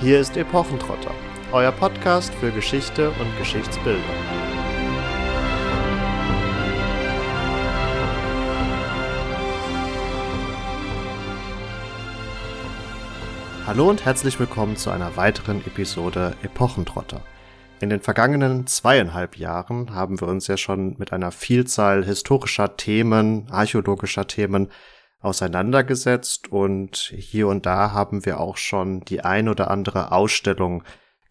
Hier ist Epochentrotter, euer Podcast für Geschichte und Geschichtsbildung. Hallo und herzlich willkommen zu einer weiteren Episode Epochentrotter. In den vergangenen zweieinhalb Jahren haben wir uns ja schon mit einer Vielzahl historischer Themen, archäologischer Themen auseinandergesetzt und hier und da haben wir auch schon die ein oder andere Ausstellung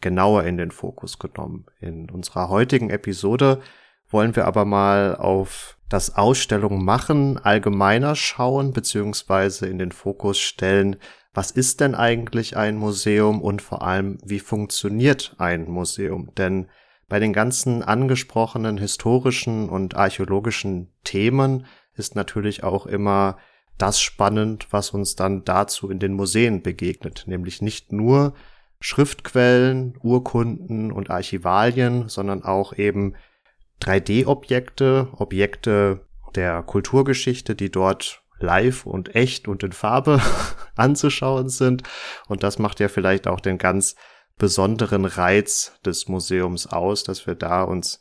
genauer in den Fokus genommen. In unserer heutigen Episode wollen wir aber mal auf das Ausstellung machen allgemeiner schauen beziehungsweise in den Fokus stellen, was ist denn eigentlich ein Museum und vor allem, wie funktioniert ein Museum? Denn bei den ganzen angesprochenen historischen und archäologischen Themen ist natürlich auch immer das spannend, was uns dann dazu in den Museen begegnet, nämlich nicht nur Schriftquellen, Urkunden und Archivalien, sondern auch eben 3D-Objekte, Objekte der Kulturgeschichte, die dort live und echt und in Farbe anzuschauen sind. Und das macht ja vielleicht auch den ganz besonderen Reiz des Museums aus, dass wir da uns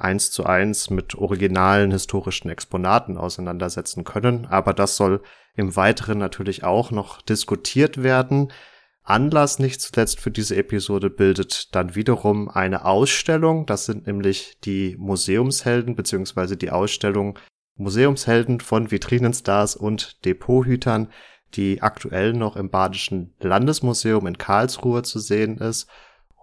eins zu eins mit originalen historischen Exponaten auseinandersetzen können. Aber das soll im Weiteren natürlich auch noch diskutiert werden. Anlass nicht zuletzt für diese Episode bildet dann wiederum eine Ausstellung. Das sind nämlich die Museumshelden beziehungsweise die Ausstellung Museumshelden von Vitrinenstars und Depothütern, die aktuell noch im Badischen Landesmuseum in Karlsruhe zu sehen ist.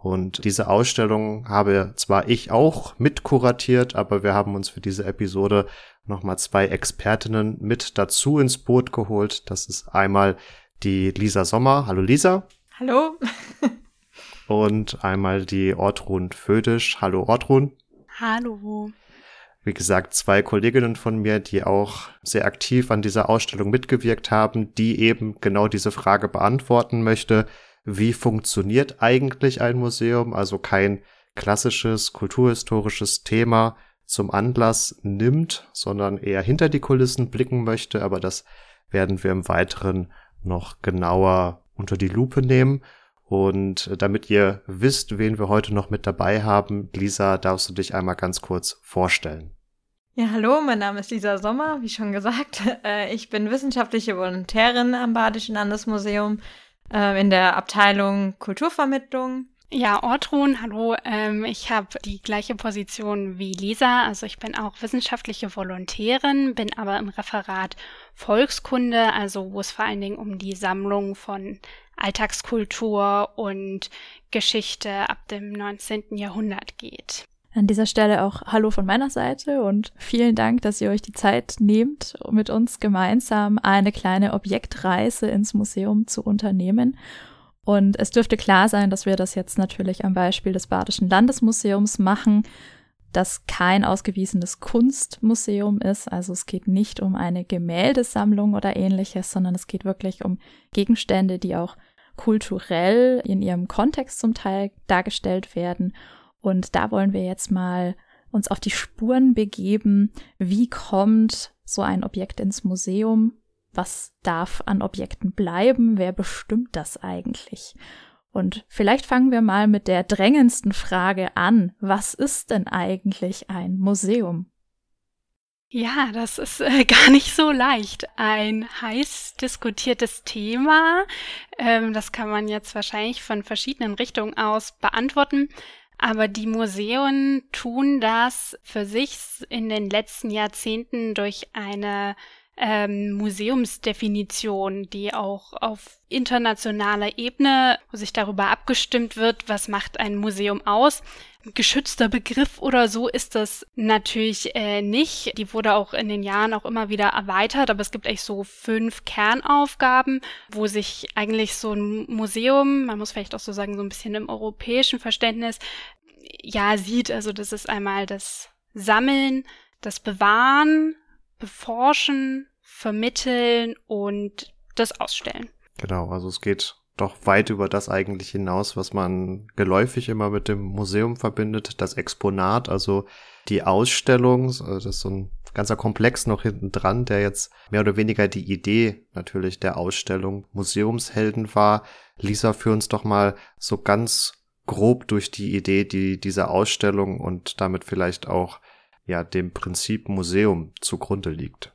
Und diese Ausstellung habe zwar ich auch mitkuratiert, aber wir haben uns für diese Episode nochmal zwei Expertinnen mit dazu ins Boot geholt. Das ist einmal die Lisa Sommer. Hallo Lisa. Hallo. und einmal die Ortrun Födisch. Hallo Ortrun. Hallo. Wie gesagt, zwei Kolleginnen von mir, die auch sehr aktiv an dieser Ausstellung mitgewirkt haben, die eben genau diese Frage beantworten möchte wie funktioniert eigentlich ein Museum, also kein klassisches kulturhistorisches Thema zum Anlass nimmt, sondern eher hinter die Kulissen blicken möchte, aber das werden wir im Weiteren noch genauer unter die Lupe nehmen. Und damit ihr wisst, wen wir heute noch mit dabei haben, Lisa, darfst du dich einmal ganz kurz vorstellen. Ja, hallo, mein Name ist Lisa Sommer, wie schon gesagt. Äh, ich bin wissenschaftliche Volontärin am Badischen Landesmuseum äh, in der Abteilung Kulturvermittlung. Ja, Ortrun, hallo. Ähm, ich habe die gleiche Position wie Lisa. Also ich bin auch wissenschaftliche Volontärin, bin aber im Referat Volkskunde, also wo es vor allen Dingen um die Sammlung von Alltagskultur und Geschichte ab dem 19. Jahrhundert geht. An dieser Stelle auch Hallo von meiner Seite und vielen Dank, dass ihr euch die Zeit nehmt, mit uns gemeinsam eine kleine Objektreise ins Museum zu unternehmen. Und es dürfte klar sein, dass wir das jetzt natürlich am Beispiel des Badischen Landesmuseums machen, das kein ausgewiesenes Kunstmuseum ist. Also es geht nicht um eine Gemäldesammlung oder ähnliches, sondern es geht wirklich um Gegenstände, die auch kulturell in ihrem Kontext zum Teil dargestellt werden und da wollen wir jetzt mal uns auf die Spuren begeben. Wie kommt so ein Objekt ins Museum? Was darf an Objekten bleiben? Wer bestimmt das eigentlich? Und vielleicht fangen wir mal mit der drängendsten Frage an. Was ist denn eigentlich ein Museum? Ja, das ist äh, gar nicht so leicht. Ein heiß diskutiertes Thema. Ähm, das kann man jetzt wahrscheinlich von verschiedenen Richtungen aus beantworten. Aber die Museen tun das für sich in den letzten Jahrzehnten durch eine ähm, Museumsdefinition, die auch auf internationaler Ebene, wo sich darüber abgestimmt wird, was macht ein Museum aus. geschützter Begriff oder so ist das natürlich äh, nicht. Die wurde auch in den Jahren auch immer wieder erweitert, aber es gibt echt so fünf Kernaufgaben, wo sich eigentlich so ein Museum, man muss vielleicht auch so sagen, so ein bisschen im europäischen Verständnis, ja, sieht. Also das ist einmal das Sammeln, das Bewahren, beforschen, vermitteln und das Ausstellen. Genau, also es geht doch weit über das eigentlich hinaus, was man geläufig immer mit dem Museum verbindet. Das Exponat, also die Ausstellung, also das ist so ein ganzer Komplex noch hinten dran, der jetzt mehr oder weniger die Idee natürlich der Ausstellung Museumshelden war. Lisa, führ uns doch mal so ganz grob durch die Idee, die dieser Ausstellung und damit vielleicht auch ja dem Prinzip Museum zugrunde liegt.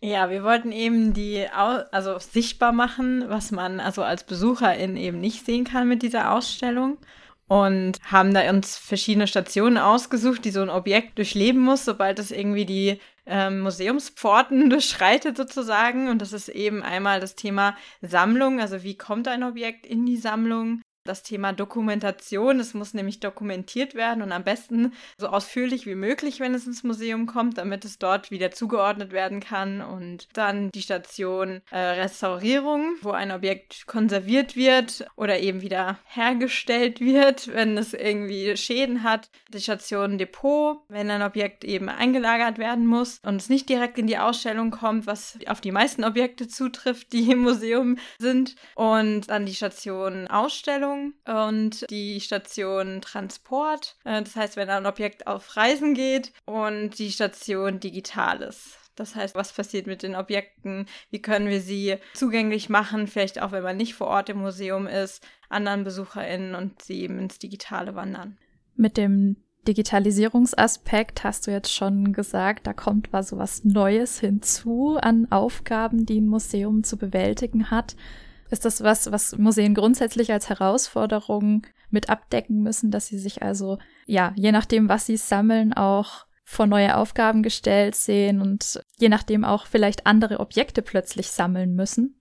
Ja, wir wollten eben die, also sichtbar machen, was man also als Besucherin eben nicht sehen kann mit dieser Ausstellung und haben da uns verschiedene Stationen ausgesucht, die so ein Objekt durchleben muss, sobald es irgendwie die ähm, Museumspforten durchschreitet sozusagen. Und das ist eben einmal das Thema Sammlung, also wie kommt ein Objekt in die Sammlung? Das Thema Dokumentation. Es muss nämlich dokumentiert werden und am besten so ausführlich wie möglich, wenn es ins Museum kommt, damit es dort wieder zugeordnet werden kann. Und dann die Station äh, Restaurierung, wo ein Objekt konserviert wird oder eben wieder hergestellt wird, wenn es irgendwie Schäden hat. Die Station Depot, wenn ein Objekt eben eingelagert werden muss und es nicht direkt in die Ausstellung kommt, was auf die meisten Objekte zutrifft, die im Museum sind. Und dann die Station Ausstellung Verwaltung und die Station Transport. Äh, das heißt, wenn ein Objekt auf Reisen geht und die Station Digitales. Das heißt, was passiert mit den Objekten? Wie können wir sie zugänglich machen? Vielleicht auch, wenn man nicht vor Ort im Museum ist, anderen BesucherInnen und sie eben ins Digitale wandern. Mit dem Digitalisierungsaspekt hast du jetzt schon gesagt, da kommt was so was Neues hinzu an Aufgaben, die ein Museum zu bewältigen hat. Ist das was, was Museen grundsätzlich als Herausforderung mit abdecken müssen, dass sie sich also, ja, je nachdem, was sie sammeln, auch vor neue Aufgaben gestellt sehen und je nachdem auch vielleicht andere Objekte plötzlich sammeln müssen?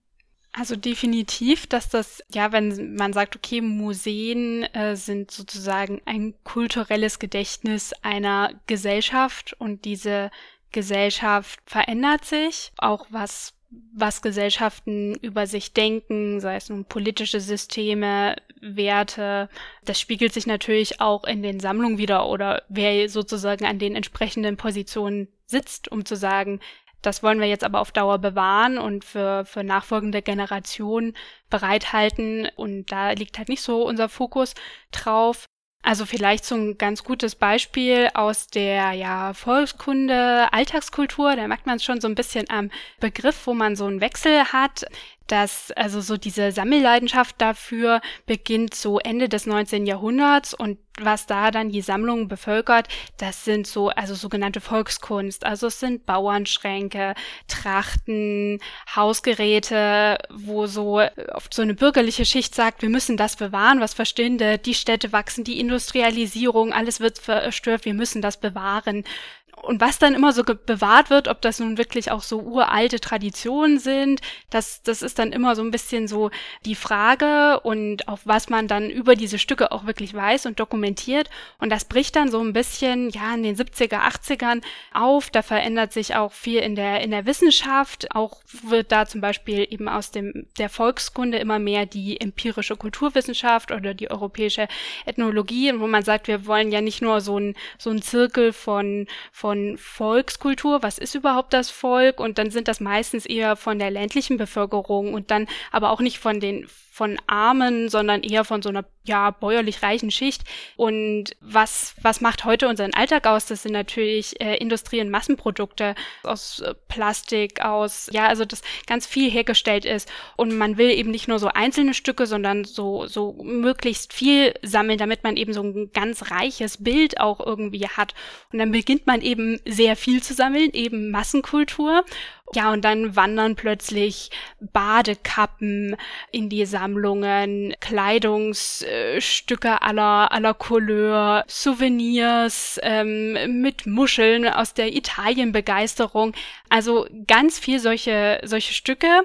Also definitiv, dass das, ja, wenn man sagt, okay, Museen äh, sind sozusagen ein kulturelles Gedächtnis einer Gesellschaft und diese Gesellschaft verändert sich, auch was was Gesellschaften über sich denken, sei es nun politische Systeme, Werte. Das spiegelt sich natürlich auch in den Sammlungen wieder oder wer sozusagen an den entsprechenden Positionen sitzt, um zu sagen, das wollen wir jetzt aber auf Dauer bewahren und für, für nachfolgende Generationen bereithalten. Und da liegt halt nicht so unser Fokus drauf. Also vielleicht so ein ganz gutes Beispiel aus der ja, Volkskunde, Alltagskultur, da merkt man es schon so ein bisschen am Begriff, wo man so einen Wechsel hat dass also so diese Sammelleidenschaft dafür beginnt so Ende des 19. Jahrhunderts und was da dann die Sammlungen bevölkert, das sind so, also sogenannte Volkskunst. Also es sind Bauernschränke, Trachten, Hausgeräte, wo so oft so eine bürgerliche Schicht sagt, wir müssen das bewahren, was verstünde, die Städte wachsen, die Industrialisierung, alles wird verstört, wir müssen das bewahren und was dann immer so bewahrt wird, ob das nun wirklich auch so uralte Traditionen sind, das, das ist dann immer so ein bisschen so die Frage und auf was man dann über diese Stücke auch wirklich weiß und dokumentiert. Und das bricht dann so ein bisschen, ja, in den 70er, 80ern auf. Da verändert sich auch viel in der, in der Wissenschaft. Auch wird da zum Beispiel eben aus dem, der Volkskunde immer mehr die empirische Kulturwissenschaft oder die europäische Ethnologie, wo man sagt, wir wollen ja nicht nur so ein, so ein Zirkel von, von Volkskultur, was ist überhaupt das Volk? Und dann sind das meistens eher von der ländlichen Bevölkerung und dann aber auch nicht von den von Armen, sondern eher von so einer ja bäuerlich reichen Schicht. Und was was macht heute unseren Alltag aus? Das sind natürlich äh, Industrie- und Massenprodukte aus äh, Plastik, aus ja also das ganz viel hergestellt ist. Und man will eben nicht nur so einzelne Stücke, sondern so so möglichst viel sammeln, damit man eben so ein ganz reiches Bild auch irgendwie hat. Und dann beginnt man eben sehr viel zu sammeln, eben Massenkultur. Ja, und dann wandern plötzlich Badekappen in die Sammlungen, Kleidungsstücke aller, aller Couleur, Souvenirs ähm, mit Muscheln aus der Italienbegeisterung. Also ganz viel solche, solche Stücke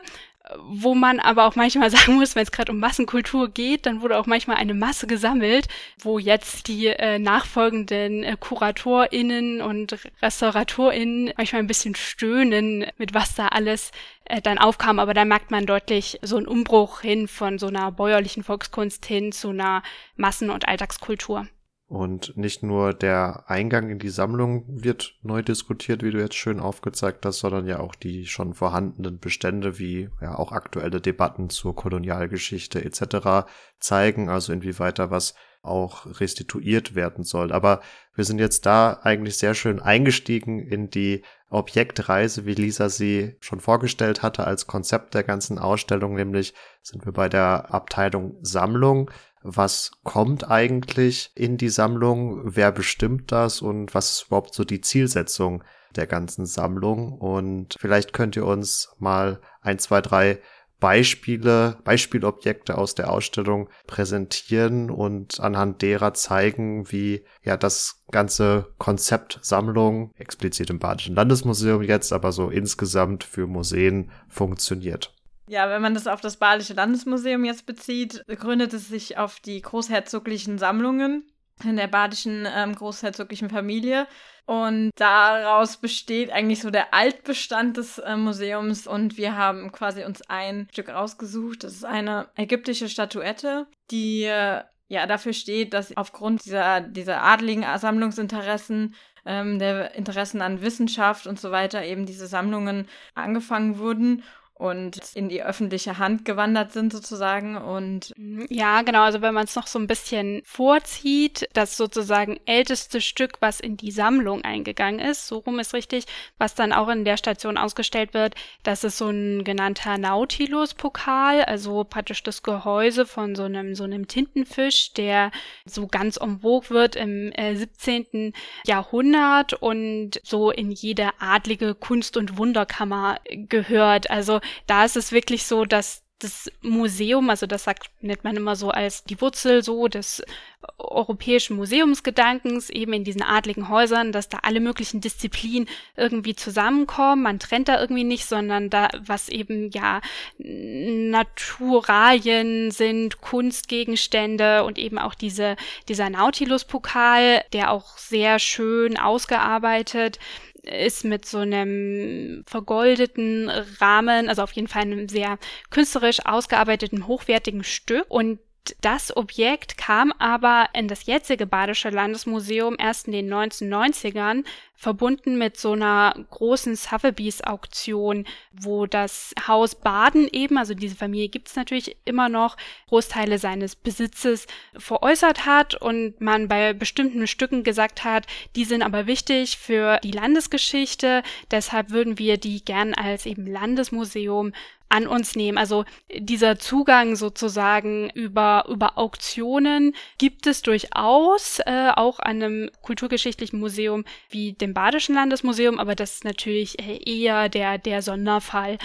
wo man aber auch manchmal sagen muss, wenn es gerade um Massenkultur geht, dann wurde auch manchmal eine Masse gesammelt, wo jetzt die äh, nachfolgenden äh, KuratorInnen und RestauratorInnen manchmal ein bisschen stöhnen, mit was da alles äh, dann aufkam. Aber da merkt man deutlich so einen Umbruch hin von so einer bäuerlichen Volkskunst hin zu einer Massen- und Alltagskultur. Und nicht nur der Eingang in die Sammlung wird neu diskutiert, wie du jetzt schön aufgezeigt hast, sondern ja auch die schon vorhandenen Bestände, wie ja auch aktuelle Debatten zur Kolonialgeschichte etc. zeigen, also inwieweit da was auch restituiert werden soll. Aber wir sind jetzt da eigentlich sehr schön eingestiegen in die Objektreise, wie Lisa sie schon vorgestellt hatte, als Konzept der ganzen Ausstellung, nämlich sind wir bei der Abteilung Sammlung. Was kommt eigentlich in die Sammlung? Wer bestimmt das? Und was ist überhaupt so die Zielsetzung der ganzen Sammlung? Und vielleicht könnt ihr uns mal ein, zwei, drei Beispiele, Beispielobjekte aus der Ausstellung präsentieren und anhand derer zeigen, wie ja das ganze Konzept Sammlung, explizit im Badischen Landesmuseum jetzt, aber so insgesamt für Museen funktioniert. Ja, wenn man das auf das Badische Landesmuseum jetzt bezieht, gründet es sich auf die großherzoglichen Sammlungen in der badischen ähm, großherzoglichen Familie. Und daraus besteht eigentlich so der Altbestand des äh, Museums. Und wir haben quasi uns ein Stück rausgesucht. Das ist eine ägyptische Statuette, die äh, ja dafür steht, dass aufgrund dieser, dieser adligen Sammlungsinteressen ähm, der Interessen an Wissenschaft und so weiter eben diese Sammlungen angefangen wurden und in die öffentliche Hand gewandert sind sozusagen und mhm, ja genau also wenn man es noch so ein bisschen vorzieht das sozusagen älteste Stück was in die Sammlung eingegangen ist so rum ist richtig was dann auch in der Station ausgestellt wird das ist so ein genannter Nautilus Pokal also praktisch das Gehäuse von so einem so einem Tintenfisch der so ganz en wird im äh, 17. Jahrhundert und so in jede adlige Kunst und Wunderkammer gehört also da ist es wirklich so, dass das Museum, also das sagt, nennt man immer so als die Wurzel so des europäischen Museumsgedankens, eben in diesen adligen Häusern, dass da alle möglichen Disziplinen irgendwie zusammenkommen. Man trennt da irgendwie nicht, sondern da, was eben ja Naturalien sind, Kunstgegenstände und eben auch diese, dieser Nautilus-Pokal, der auch sehr schön ausgearbeitet ist mit so einem vergoldeten Rahmen, also auf jeden Fall einem sehr künstlerisch ausgearbeiteten, hochwertigen Stück. Und das Objekt kam aber in das jetzige Badische Landesmuseum erst in den 1990ern, verbunden mit so einer großen Sotheby's-Auktion, wo das Haus Baden eben, also diese Familie gibt's natürlich immer noch, Großteile seines Besitzes veräußert hat und man bei bestimmten Stücken gesagt hat, die sind aber wichtig für die Landesgeschichte, deshalb würden wir die gern als eben Landesmuseum an uns nehmen. Also dieser Zugang sozusagen über, über Auktionen gibt es durchaus, äh, auch an einem kulturgeschichtlichen Museum wie dem Badischen Landesmuseum, aber das ist natürlich äh, eher der, der Sonderfall.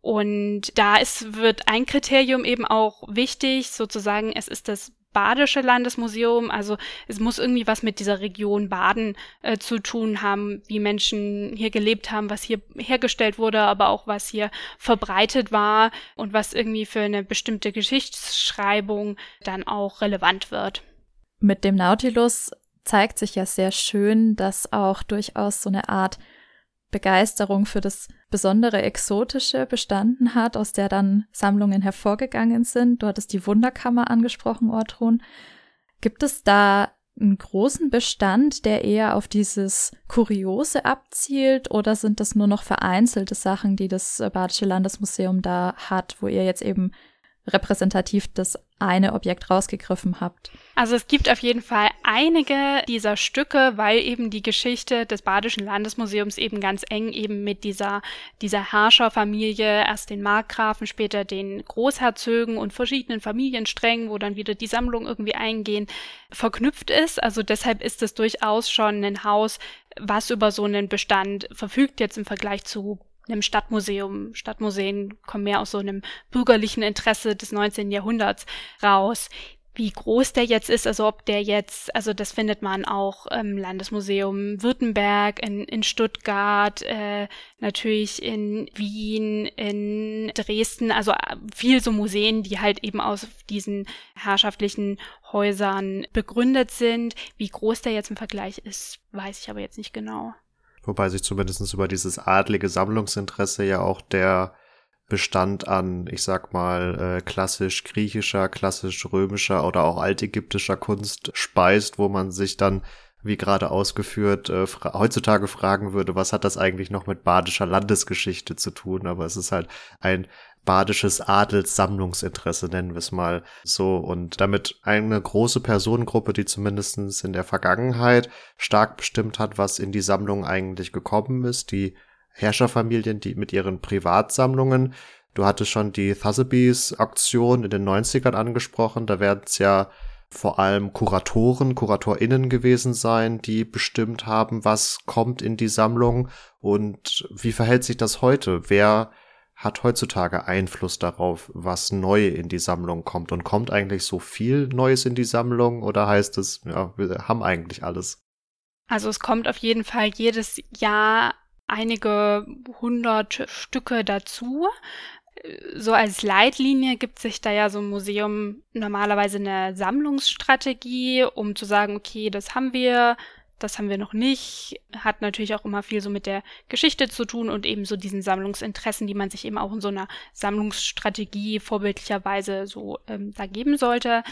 Und da ist, wird ein Kriterium eben auch wichtig, sozusagen, es ist das Badische Landesmuseum. Also es muss irgendwie was mit dieser Region Baden äh, zu tun haben, wie Menschen hier gelebt haben, was hier hergestellt wurde, aber auch was hier verbreitet war und was irgendwie für eine bestimmte Geschichtsschreibung dann auch relevant wird. Mit dem Nautilus zeigt sich ja sehr schön, dass auch durchaus so eine Art Begeisterung für das besondere Exotische bestanden hat, aus der dann Sammlungen hervorgegangen sind. Du hattest die Wunderkammer angesprochen, Ortrun. Gibt es da einen großen Bestand, der eher auf dieses Kuriose abzielt, oder sind das nur noch vereinzelte Sachen, die das Badische Landesmuseum da hat, wo ihr jetzt eben repräsentativ das eine Objekt rausgegriffen habt. Also es gibt auf jeden Fall einige dieser Stücke, weil eben die Geschichte des Badischen Landesmuseums eben ganz eng eben mit dieser, dieser Herrscherfamilie, erst den Markgrafen, später den Großherzögen und verschiedenen Familiensträngen, wo dann wieder die Sammlung irgendwie eingehen, verknüpft ist. Also deshalb ist es durchaus schon ein Haus, was über so einen Bestand verfügt, jetzt im Vergleich zu einem Stadtmuseum. Stadtmuseen kommen mehr aus so einem bürgerlichen Interesse des 19. Jahrhunderts raus. Wie groß der jetzt ist, also ob der jetzt, also das findet man auch im Landesmuseum Württemberg, in, in Stuttgart, äh, natürlich in Wien, in Dresden, also äh, viel so Museen, die halt eben aus diesen herrschaftlichen Häusern begründet sind. Wie groß der jetzt im Vergleich ist, weiß ich aber jetzt nicht genau. Wobei sich zumindest über dieses adlige Sammlungsinteresse ja auch der Bestand an, ich sag mal, äh, klassisch griechischer, klassisch römischer oder auch altägyptischer Kunst speist, wo man sich dann wie gerade ausgeführt, äh, fra heutzutage fragen würde, was hat das eigentlich noch mit badischer Landesgeschichte zu tun? Aber es ist halt ein badisches Adelssammlungsinteresse, nennen wir es mal so. Und damit eine große Personengruppe, die zumindestens in der Vergangenheit stark bestimmt hat, was in die Sammlung eigentlich gekommen ist, die Herrscherfamilien, die mit ihren Privatsammlungen. Du hattest schon die Thusabees Auktion in den 90ern angesprochen. Da werden es ja vor allem Kuratoren, KuratorInnen gewesen sein, die bestimmt haben, was kommt in die Sammlung und wie verhält sich das heute? Wer hat heutzutage Einfluss darauf, was neu in die Sammlung kommt? Und kommt eigentlich so viel Neues in die Sammlung oder heißt es, ja, wir haben eigentlich alles? Also es kommt auf jeden Fall jedes Jahr einige hundert Stücke dazu so als Leitlinie gibt sich da ja so ein Museum normalerweise eine Sammlungsstrategie, um zu sagen, okay, das haben wir, das haben wir noch nicht. Hat natürlich auch immer viel so mit der Geschichte zu tun und eben so diesen Sammlungsinteressen, die man sich eben auch in so einer Sammlungsstrategie vorbildlicherweise so ähm, da geben sollte.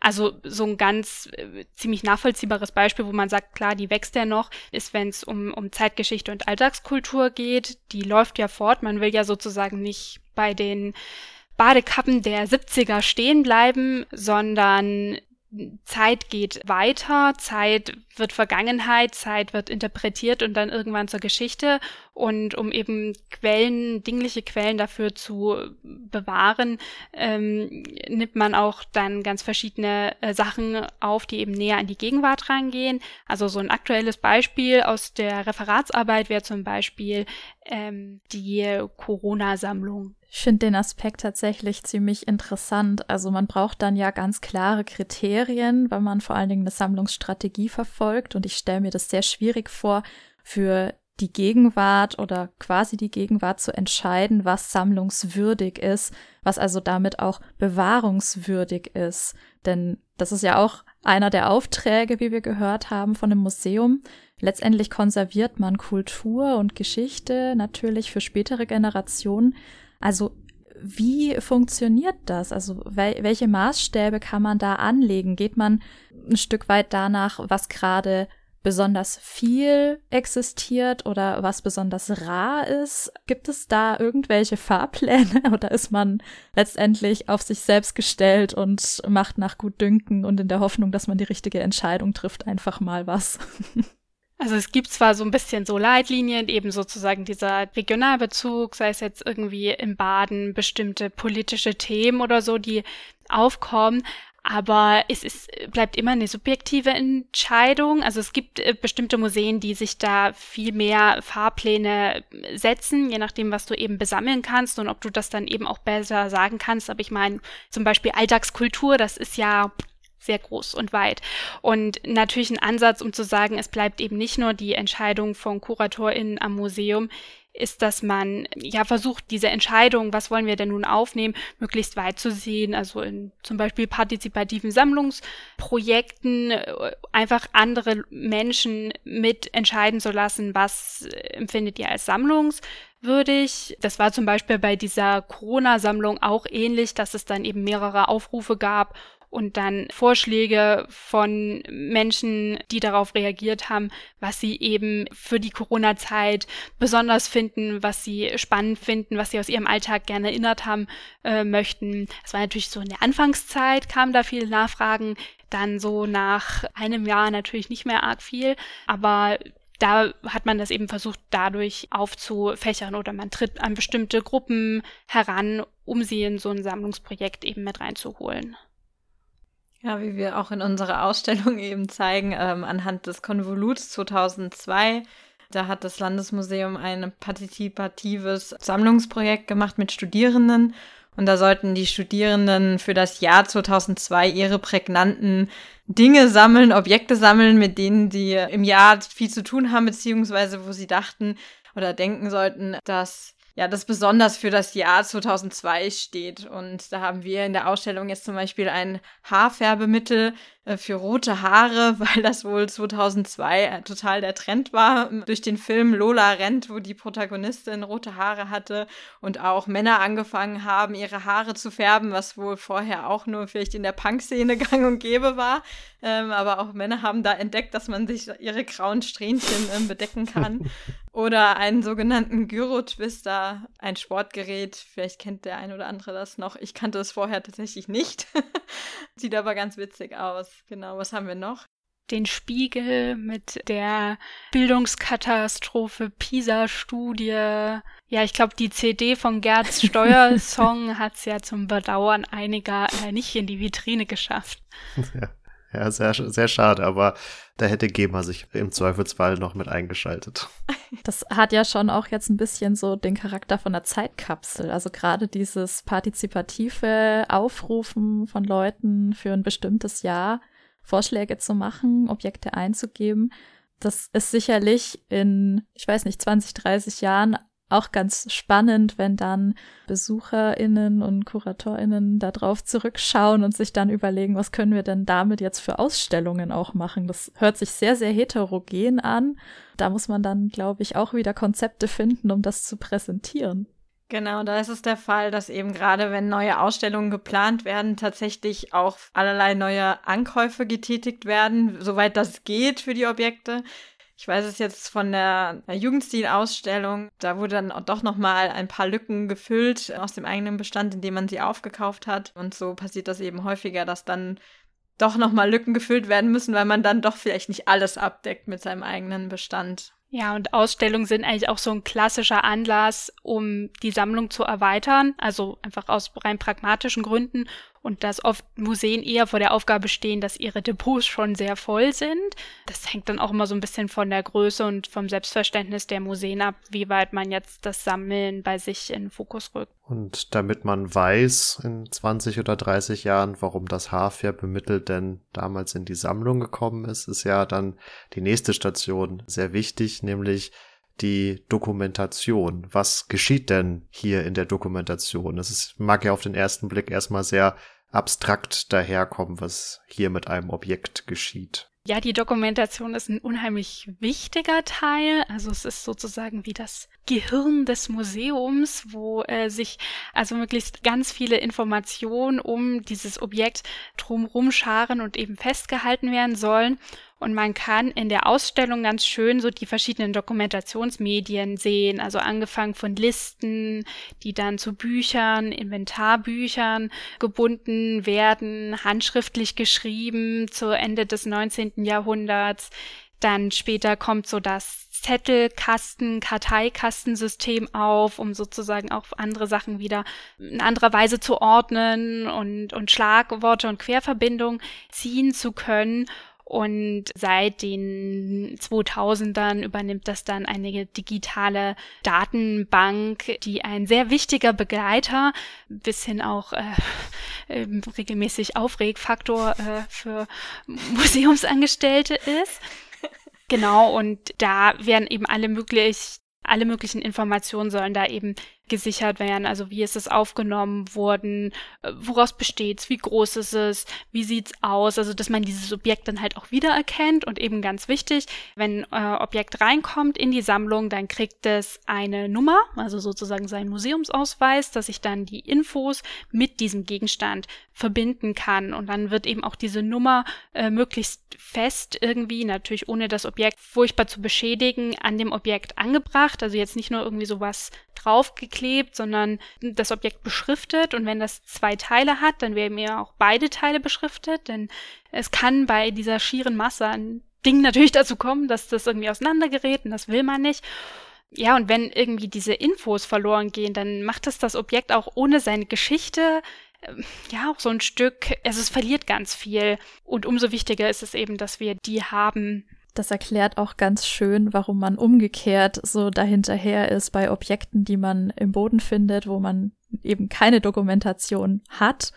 Also so ein ganz äh, ziemlich nachvollziehbares Beispiel, wo man sagt, klar, die wächst ja noch, ist, wenn es um, um Zeitgeschichte und Alltagskultur geht. Die läuft ja fort. Man will ja sozusagen nicht bei den Badekappen der 70er stehen bleiben, sondern Zeit geht weiter, Zeit wird Vergangenheit, Zeit wird interpretiert und dann irgendwann zur Geschichte. Und um eben Quellen, dingliche Quellen dafür zu bewahren, ähm, nimmt man auch dann ganz verschiedene äh, Sachen auf, die eben näher an die Gegenwart rangehen. Also so ein aktuelles Beispiel aus der Referatsarbeit wäre zum Beispiel ähm, die Corona-Sammlung ich finde den Aspekt tatsächlich ziemlich interessant. Also man braucht dann ja ganz klare Kriterien, weil man vor allen Dingen eine Sammlungsstrategie verfolgt. Und ich stelle mir das sehr schwierig vor, für die Gegenwart oder quasi die Gegenwart zu entscheiden, was sammlungswürdig ist, was also damit auch bewahrungswürdig ist. Denn das ist ja auch einer der Aufträge, wie wir gehört haben, von dem Museum. Letztendlich konserviert man Kultur und Geschichte natürlich für spätere Generationen. Also wie funktioniert das? Also wel welche Maßstäbe kann man da anlegen? Geht man ein Stück weit danach, was gerade besonders viel existiert oder was besonders rar ist? Gibt es da irgendwelche Fahrpläne oder ist man letztendlich auf sich selbst gestellt und macht nach Gutdünken und in der Hoffnung, dass man die richtige Entscheidung trifft, einfach mal was? Also es gibt zwar so ein bisschen so Leitlinien, eben sozusagen dieser Regionalbezug, sei es jetzt irgendwie im Baden bestimmte politische Themen oder so, die aufkommen, aber es ist, bleibt immer eine subjektive Entscheidung. Also es gibt äh, bestimmte Museen, die sich da viel mehr Fahrpläne setzen, je nachdem, was du eben besammeln kannst und ob du das dann eben auch besser sagen kannst. Aber ich meine, zum Beispiel Alltagskultur, das ist ja sehr groß und weit. Und natürlich ein Ansatz, um zu sagen, es bleibt eben nicht nur die Entscheidung von KuratorInnen am Museum, ist, dass man ja versucht, diese Entscheidung, was wollen wir denn nun aufnehmen, möglichst weit zu sehen, also in zum Beispiel partizipativen Sammlungsprojekten äh, einfach andere Menschen mit entscheiden zu lassen, was empfindet ihr als sammlungswürdig. Das war zum Beispiel bei dieser Corona-Sammlung auch ähnlich, dass es dann eben mehrere Aufrufe gab und dann Vorschläge von Menschen, die darauf reagiert haben, was sie eben für die Corona-Zeit besonders finden, was sie spannend finden, was sie aus ihrem Alltag gerne erinnert haben äh, möchten. Es war natürlich so in der Anfangszeit, kamen da viele Nachfragen, dann so nach einem Jahr natürlich nicht mehr arg viel, aber da hat man das eben versucht, dadurch aufzufächern oder man tritt an bestimmte Gruppen heran, um sie in so ein Sammlungsprojekt eben mit reinzuholen. Ja, wie wir auch in unserer Ausstellung eben zeigen, ähm, anhand des Konvoluts 2002. Da hat das Landesmuseum ein partizipatives Sammlungsprojekt gemacht mit Studierenden. Und da sollten die Studierenden für das Jahr 2002 ihre prägnanten Dinge sammeln, Objekte sammeln, mit denen sie im Jahr viel zu tun haben, beziehungsweise wo sie dachten oder denken sollten, dass ja, das besonders für das Jahr 2002 steht. Und da haben wir in der Ausstellung jetzt zum Beispiel ein Haarfärbemittel für rote Haare, weil das wohl 2002 äh, total der Trend war durch den Film Lola rennt, wo die Protagonistin rote Haare hatte und auch Männer angefangen haben, ihre Haare zu färben, was wohl vorher auch nur vielleicht in der Punk-Szene gang und gäbe war. Ähm, aber auch Männer haben da entdeckt, dass man sich ihre grauen Strähnchen ähm, bedecken kann. Oder einen sogenannten Gyro-Twister, ein Sportgerät. Vielleicht kennt der ein oder andere das noch. Ich kannte es vorher tatsächlich nicht. Sieht aber ganz witzig aus. Genau, was haben wir noch? Den Spiegel mit der Bildungskatastrophe PISA-Studie. Ja, ich glaube, die CD von Gerds Steuersong hat es ja zum Bedauern einiger äh, nicht in die Vitrine geschafft. Ja. Ja, sehr, sehr schade, aber da hätte GEMA sich im Zweifelsfall noch mit eingeschaltet. Das hat ja schon auch jetzt ein bisschen so den Charakter von einer Zeitkapsel. Also gerade dieses partizipative Aufrufen von Leuten für ein bestimmtes Jahr, Vorschläge zu machen, Objekte einzugeben. Das ist sicherlich in, ich weiß nicht, 20, 30 Jahren auch ganz spannend, wenn dann BesucherInnen und KuratorInnen darauf zurückschauen und sich dann überlegen, was können wir denn damit jetzt für Ausstellungen auch machen. Das hört sich sehr, sehr heterogen an. Da muss man dann, glaube ich, auch wieder Konzepte finden, um das zu präsentieren. Genau, da ist es der Fall, dass eben gerade wenn neue Ausstellungen geplant werden, tatsächlich auch allerlei neue Ankäufe getätigt werden, soweit das geht für die Objekte. Ich weiß es jetzt von der, Jugendstilausstellung. Da wurde dann doch noch mal ein paar Lücken gefüllt aus dem eigenen Bestand, indem man sie aufgekauft hat. Und so passiert das eben häufiger, dass dann doch noch mal Lücken gefüllt werden müssen, weil man dann doch vielleicht nicht alles abdeckt mit seinem eigenen Bestand. Ja, und Ausstellungen sind eigentlich auch so ein klassischer Anlass, um die Sammlung zu erweitern, also einfach aus rein pragmatischen Gründen und dass oft Museen eher vor der Aufgabe stehen, dass ihre Depots schon sehr voll sind. Das hängt dann auch immer so ein bisschen von der Größe und vom Selbstverständnis der Museen ab, wie weit man jetzt das Sammeln bei sich in Fokus rückt. Und damit man weiß in 20 oder 30 Jahren, warum das Haarfärbemittel denn damals in die Sammlung gekommen ist, ist ja dann die nächste Station sehr wichtig, nämlich die Dokumentation. Was geschieht denn hier in der Dokumentation? Es ist, mag ja auf den ersten Blick erstmal sehr abstrakt daherkommen, was hier mit einem Objekt geschieht. Ja, die Dokumentation ist ein unheimlich wichtiger Teil. Also es ist sozusagen wie das Gehirn des Museums, wo äh, sich also möglichst ganz viele Informationen um dieses Objekt drumherum scharen und eben festgehalten werden sollen. Und man kann in der Ausstellung ganz schön so die verschiedenen Dokumentationsmedien sehen, also angefangen von Listen, die dann zu Büchern, Inventarbüchern gebunden werden, handschriftlich geschrieben zu Ende des 19. Jahrhunderts. Dann später kommt so das Zettelkasten, Karteikastensystem auf, um sozusagen auch andere Sachen wieder in anderer Weise zu ordnen und, und Schlagworte und Querverbindungen ziehen zu können. Und seit den 2000ern übernimmt das dann eine digitale Datenbank, die ein sehr wichtiger Begleiter, bis hin auch äh, äh, regelmäßig Aufregfaktor äh, für Museumsangestellte ist. Genau, und da werden eben alle möglich, alle möglichen Informationen sollen da eben gesichert werden. Also wie ist es aufgenommen worden, äh, woraus besteht's, wie groß ist es, wie sieht's aus. Also dass man dieses Objekt dann halt auch wiedererkennt und eben ganz wichtig, wenn äh, Objekt reinkommt in die Sammlung, dann kriegt es eine Nummer, also sozusagen seinen Museumsausweis, dass ich dann die Infos mit diesem Gegenstand verbinden kann. Und dann wird eben auch diese Nummer äh, möglichst fest irgendwie, natürlich ohne das Objekt furchtbar zu beschädigen, an dem Objekt angebracht. Also jetzt nicht nur irgendwie sowas draufgeklebt, sondern das Objekt beschriftet. Und wenn das zwei Teile hat, dann werden mir auch beide Teile beschriftet, denn es kann bei dieser schieren Masse ein Ding natürlich dazu kommen, dass das irgendwie auseinandergerät und das will man nicht. Ja, und wenn irgendwie diese Infos verloren gehen, dann macht es das Objekt auch ohne seine Geschichte ähm, ja auch so ein Stück, also es verliert ganz viel. Und umso wichtiger ist es eben, dass wir die haben, das erklärt auch ganz schön, warum man umgekehrt so dahinterher ist bei Objekten, die man im Boden findet, wo man eben keine Dokumentation hat.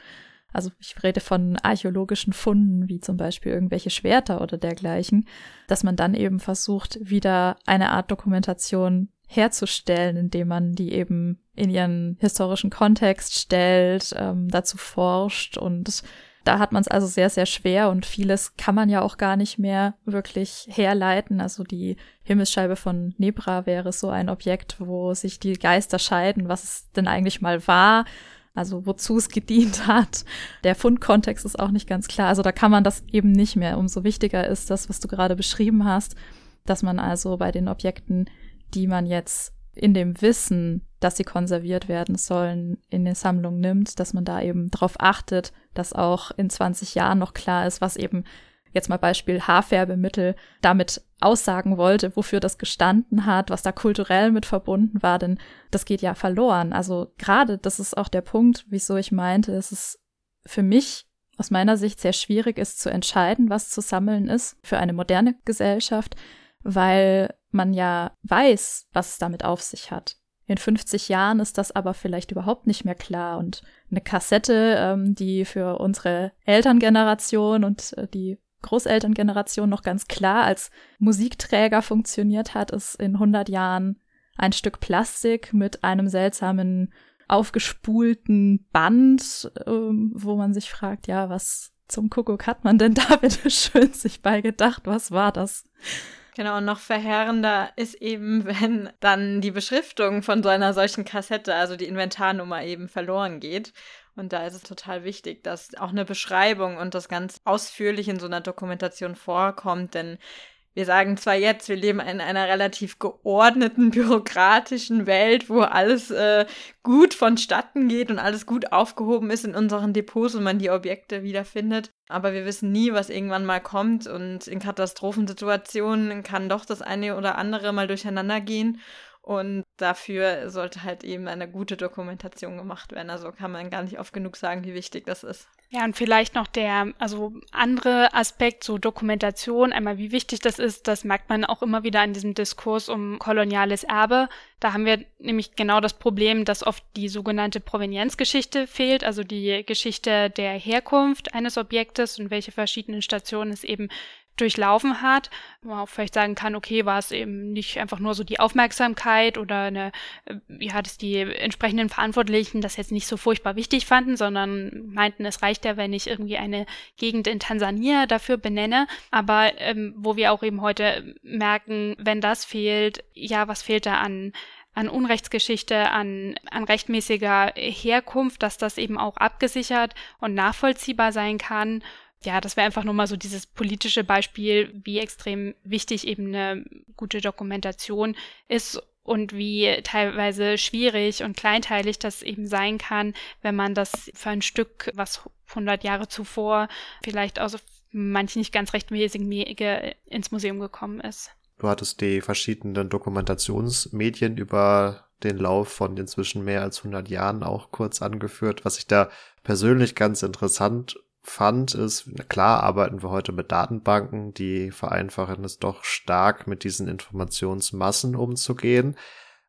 Also ich rede von archäologischen Funden, wie zum Beispiel irgendwelche Schwerter oder dergleichen, dass man dann eben versucht, wieder eine Art Dokumentation herzustellen, indem man die eben in ihren historischen Kontext stellt, ähm, dazu forscht und da hat man es also sehr, sehr schwer und vieles kann man ja auch gar nicht mehr wirklich herleiten. Also die Himmelsscheibe von Nebra wäre so ein Objekt, wo sich die Geister scheiden, was es denn eigentlich mal war, also wozu es gedient hat. Der Fundkontext ist auch nicht ganz klar. Also da kann man das eben nicht mehr. Umso wichtiger ist das, was du gerade beschrieben hast, dass man also bei den Objekten, die man jetzt in dem Wissen, dass sie konserviert werden sollen, in der Sammlung nimmt, dass man da eben darauf achtet, dass auch in 20 Jahren noch klar ist, was eben jetzt mal Beispiel Haarfärbemittel damit aussagen wollte, wofür das gestanden hat, was da kulturell mit verbunden war, denn das geht ja verloren. Also gerade das ist auch der Punkt, wieso ich meinte, es ist für mich aus meiner Sicht sehr schwierig ist zu entscheiden, was zu sammeln ist für eine moderne Gesellschaft, weil man ja weiß, was es damit auf sich hat. In 50 Jahren ist das aber vielleicht überhaupt nicht mehr klar. Und eine Kassette, ähm, die für unsere Elterngeneration und äh, die Großelterngeneration noch ganz klar als Musikträger funktioniert hat, ist in 100 Jahren ein Stück Plastik mit einem seltsamen aufgespulten Band, ähm, wo man sich fragt, ja, was zum Kuckuck hat man denn da bitte schön sich bei gedacht? Was war das? Genau, und noch verheerender ist eben, wenn dann die Beschriftung von so einer solchen Kassette, also die Inventarnummer eben verloren geht. Und da ist es total wichtig, dass auch eine Beschreibung und das ganz ausführlich in so einer Dokumentation vorkommt, denn wir sagen zwar jetzt, wir leben in einer relativ geordneten, bürokratischen Welt, wo alles äh, gut vonstatten geht und alles gut aufgehoben ist in unseren Depots und man die Objekte wiederfindet. Aber wir wissen nie, was irgendwann mal kommt und in Katastrophensituationen kann doch das eine oder andere mal durcheinander gehen. Und dafür sollte halt eben eine gute Dokumentation gemacht werden. Also kann man gar nicht oft genug sagen, wie wichtig das ist. Ja, und vielleicht noch der, also andere Aspekt, so Dokumentation, einmal wie wichtig das ist, das merkt man auch immer wieder in diesem Diskurs um koloniales Erbe. Da haben wir nämlich genau das Problem, dass oft die sogenannte Provenienzgeschichte fehlt, also die Geschichte der Herkunft eines Objektes und welche verschiedenen Stationen es eben durchlaufen hat, wo man auch vielleicht sagen kann, okay, war es eben nicht einfach nur so die Aufmerksamkeit oder eine, wie hat es die entsprechenden Verantwortlichen das jetzt nicht so furchtbar wichtig fanden, sondern meinten, es reicht ja, wenn ich irgendwie eine Gegend in Tansania dafür benenne. Aber ähm, wo wir auch eben heute merken, wenn das fehlt, ja, was fehlt da an an Unrechtsgeschichte, an, an rechtmäßiger Herkunft, dass das eben auch abgesichert und nachvollziehbar sein kann ja, das wäre einfach nur mal so dieses politische Beispiel, wie extrem wichtig eben eine gute Dokumentation ist und wie teilweise schwierig und kleinteilig das eben sein kann, wenn man das für ein Stück, was 100 Jahre zuvor vielleicht aus manchen nicht ganz rechtmäßigen Wege ins Museum gekommen ist. Du hattest die verschiedenen Dokumentationsmedien über den Lauf von inzwischen mehr als 100 Jahren auch kurz angeführt. Was ich da persönlich ganz interessant fand, ist, klar arbeiten wir heute mit Datenbanken, die vereinfachen es doch stark, mit diesen Informationsmassen umzugehen.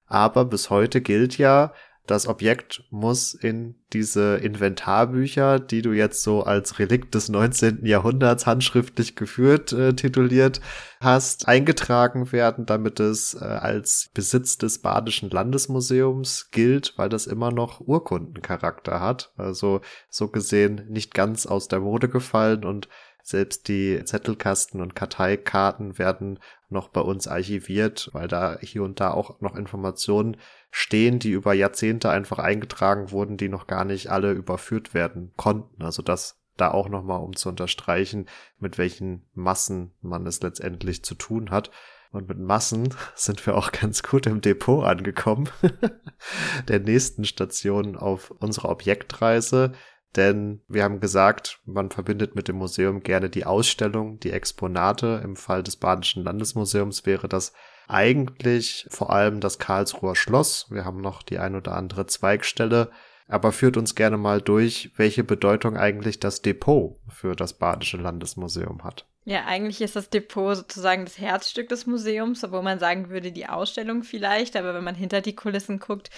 Aber bis heute gilt ja, das Objekt muss in diese Inventarbücher, die du jetzt so als Relikt des 19. Jahrhunderts handschriftlich geführt äh, tituliert hast, eingetragen werden, damit es äh, als Besitz des Badischen Landesmuseums gilt, weil das immer noch Urkundencharakter hat. Also so gesehen nicht ganz aus der Mode gefallen und selbst die Zettelkasten und Karteikarten werden noch bei uns archiviert, weil da hier und da auch noch Informationen stehen, die über Jahrzehnte einfach eingetragen wurden, die noch gar nicht alle überführt werden konnten. Also das da auch nochmal, um zu unterstreichen, mit welchen Massen man es letztendlich zu tun hat. Und mit Massen sind wir auch ganz gut im Depot angekommen, der nächsten Station auf unserer Objektreise. Denn wir haben gesagt, man verbindet mit dem Museum gerne die Ausstellung, die Exponate. Im Fall des Badischen Landesmuseums wäre das eigentlich vor allem das Karlsruher Schloss. Wir haben noch die ein oder andere Zweigstelle. Aber führt uns gerne mal durch, welche Bedeutung eigentlich das Depot für das Badische Landesmuseum hat. Ja, eigentlich ist das Depot sozusagen das Herzstück des Museums, obwohl man sagen würde, die Ausstellung vielleicht. Aber wenn man hinter die Kulissen guckt,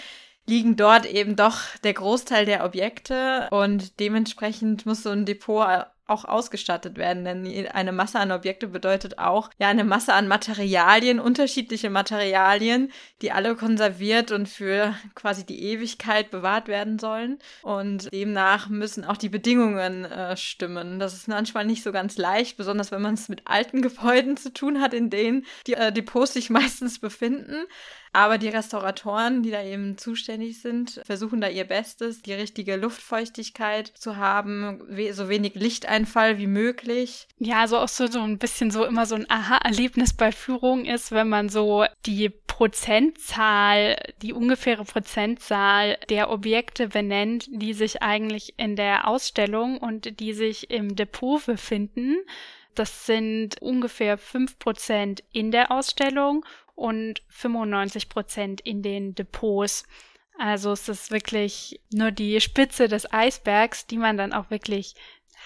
liegen dort eben doch der Großteil der Objekte und dementsprechend muss so ein Depot auch ausgestattet werden. Denn eine Masse an Objekte bedeutet auch ja eine Masse an Materialien, unterschiedliche Materialien, die alle konserviert und für quasi die Ewigkeit bewahrt werden sollen. Und demnach müssen auch die Bedingungen äh, stimmen. Das ist manchmal nicht so ganz leicht, besonders wenn man es mit alten Gebäuden zu tun hat, in denen die äh, Depots sich meistens befinden. Aber die Restauratoren, die da eben zuständig sind, versuchen da ihr Bestes, die richtige Luftfeuchtigkeit zu haben, so wenig Lichteinfall wie möglich. Ja, also auch so, so ein bisschen so immer so ein Aha-Erlebnis bei Führungen ist, wenn man so die Prozentzahl, die ungefähre Prozentzahl der Objekte benennt, die sich eigentlich in der Ausstellung und die sich im Depot befinden. Das sind ungefähr fünf Prozent in der Ausstellung und 95 Prozent in den Depots. Also es ist wirklich nur die Spitze des Eisbergs, die man dann auch wirklich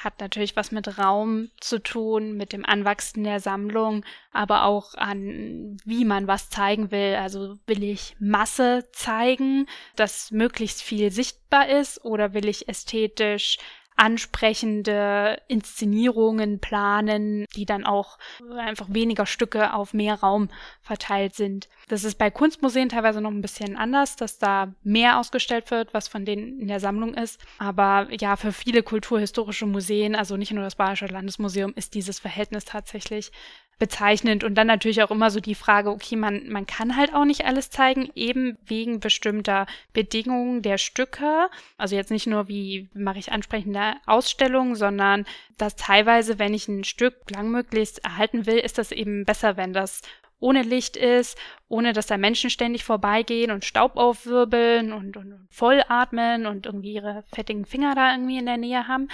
hat natürlich was mit Raum zu tun, mit dem Anwachsen der Sammlung, aber auch an, wie man was zeigen will. Also will ich Masse zeigen, dass möglichst viel sichtbar ist, oder will ich ästhetisch ansprechende Inszenierungen planen, die dann auch einfach weniger Stücke auf mehr Raum verteilt sind. Das ist bei Kunstmuseen teilweise noch ein bisschen anders, dass da mehr ausgestellt wird, was von denen in der Sammlung ist. Aber ja, für viele kulturhistorische Museen, also nicht nur das Bayerische Landesmuseum, ist dieses Verhältnis tatsächlich bezeichnend. Und dann natürlich auch immer so die Frage, okay, man, man kann halt auch nicht alles zeigen, eben wegen bestimmter Bedingungen der Stücke. Also jetzt nicht nur, wie mache ich ansprechende Ausstellungen, sondern dass teilweise, wenn ich ein Stück langmöglichst erhalten will, ist das eben besser, wenn das ohne Licht ist, ohne dass da Menschen ständig vorbeigehen und Staub aufwirbeln und, und, und vollatmen und irgendwie ihre fettigen Finger da irgendwie in der Nähe haben.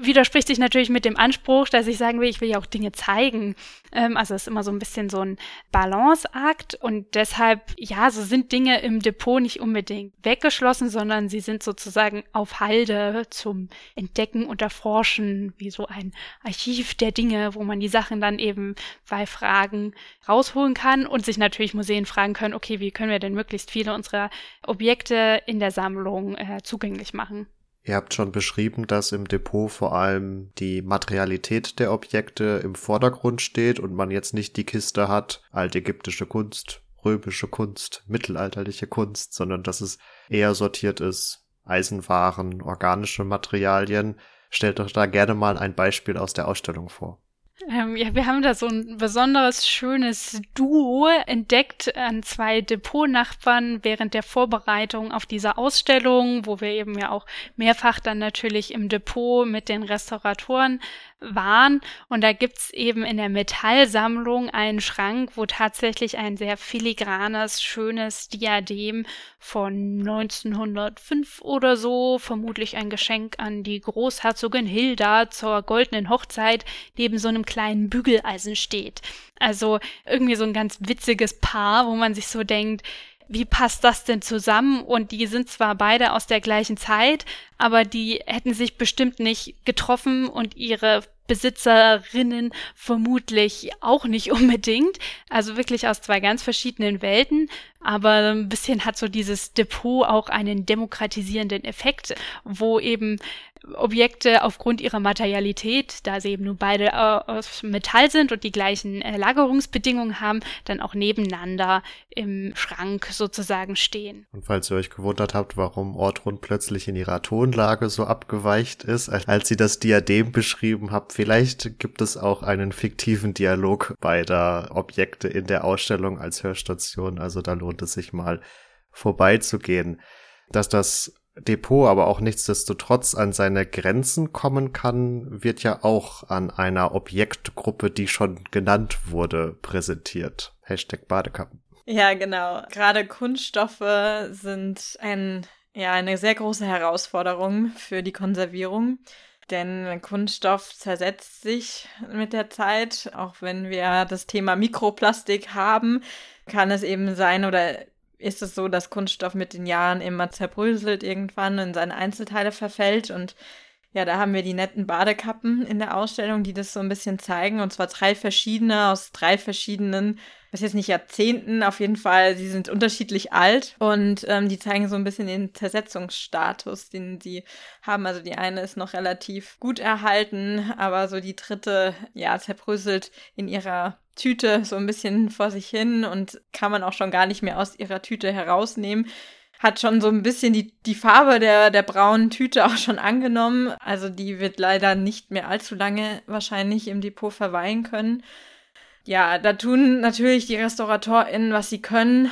Widerspricht sich natürlich mit dem Anspruch, dass ich sagen will, ich will ja auch Dinge zeigen. Ähm, also es ist immer so ein bisschen so ein Balanceakt und deshalb, ja, so sind Dinge im Depot nicht unbedingt weggeschlossen, sondern sie sind sozusagen auf Halde zum Entdecken und Erforschen, wie so ein Archiv der Dinge, wo man die Sachen dann eben bei Fragen rausholen kann und sich natürlich Museen fragen können, okay, wie können wir denn möglichst viele unserer Objekte in der Sammlung äh, zugänglich machen? Ihr habt schon beschrieben, dass im Depot vor allem die Materialität der Objekte im Vordergrund steht und man jetzt nicht die Kiste hat, altägyptische Kunst, römische Kunst, mittelalterliche Kunst, sondern dass es eher sortiert ist, Eisenwaren, organische Materialien. Stellt doch da gerne mal ein Beispiel aus der Ausstellung vor. Ähm, ja, wir haben da so ein besonderes schönes Duo entdeckt an zwei Depotnachbarn während der Vorbereitung auf diese Ausstellung, wo wir eben ja auch mehrfach dann natürlich im Depot mit den Restauratoren waren. Und da gibt's eben in der Metallsammlung einen Schrank, wo tatsächlich ein sehr filigranes, schönes Diadem von 1905 oder so, vermutlich ein Geschenk an die Großherzogin Hilda zur goldenen Hochzeit, neben so einem kleinen Bügeleisen steht. Also irgendwie so ein ganz witziges Paar, wo man sich so denkt, wie passt das denn zusammen? Und die sind zwar beide aus der gleichen Zeit, aber die hätten sich bestimmt nicht getroffen und ihre Besitzerinnen vermutlich auch nicht unbedingt. Also wirklich aus zwei ganz verschiedenen Welten. Aber ein bisschen hat so dieses Depot auch einen demokratisierenden Effekt, wo eben Objekte aufgrund ihrer Materialität, da sie eben nur beide äh, aus Metall sind und die gleichen äh, Lagerungsbedingungen haben, dann auch nebeneinander im Schrank sozusagen stehen. Und falls ihr euch gewundert habt, warum Ortrund plötzlich in ihrer Tonlage so abgeweicht ist, als sie das Diadem beschrieben habt, vielleicht gibt es auch einen fiktiven Dialog beider Objekte in der Ausstellung als Hörstation, also da lohnt es sich mal vorbeizugehen. Dass das Depot aber auch nichtsdestotrotz an seine Grenzen kommen kann, wird ja auch an einer Objektgruppe, die schon genannt wurde, präsentiert. Hashtag Badekappen. Ja, genau. Gerade Kunststoffe sind ein, ja, eine sehr große Herausforderung für die Konservierung. Denn Kunststoff zersetzt sich mit der Zeit. Auch wenn wir das Thema Mikroplastik haben, kann es eben sein oder ist es so, dass Kunststoff mit den Jahren immer zerbröselt irgendwann in seine Einzelteile verfällt und Ja, da haben wir die netten Badekappen in der Ausstellung, die das so ein bisschen zeigen. Und zwar drei verschiedene aus drei verschiedenen, was jetzt nicht Jahrzehnten, auf jeden Fall, sie sind unterschiedlich alt und ähm, die zeigen so ein bisschen den Zersetzungsstatus, den sie haben. Also die eine ist noch relativ gut erhalten, aber so die dritte, ja, zerbröselt in ihrer Tüte so ein bisschen vor sich hin und kann man auch schon gar nicht mehr aus ihrer Tüte herausnehmen hat schon so ein bisschen die, die Farbe der, der braunen Tüte auch schon angenommen. Also die wird leider nicht mehr allzu lange wahrscheinlich im Depot verweilen können. Ja, da tun natürlich die RestauratorInnen, was sie können,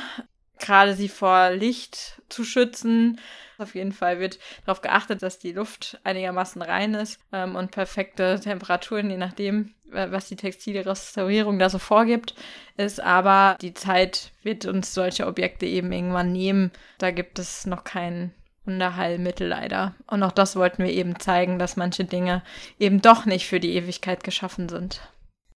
gerade sie vor Licht zu schützen. Auf jeden Fall wird darauf geachtet, dass die Luft einigermaßen rein ist ähm, und perfekte Temperaturen, je nachdem, was die textile Restaurierung da so vorgibt, ist. Aber die Zeit wird uns solche Objekte eben irgendwann nehmen. Da gibt es noch kein Wunderheilmittel leider. Und auch das wollten wir eben zeigen, dass manche Dinge eben doch nicht für die Ewigkeit geschaffen sind.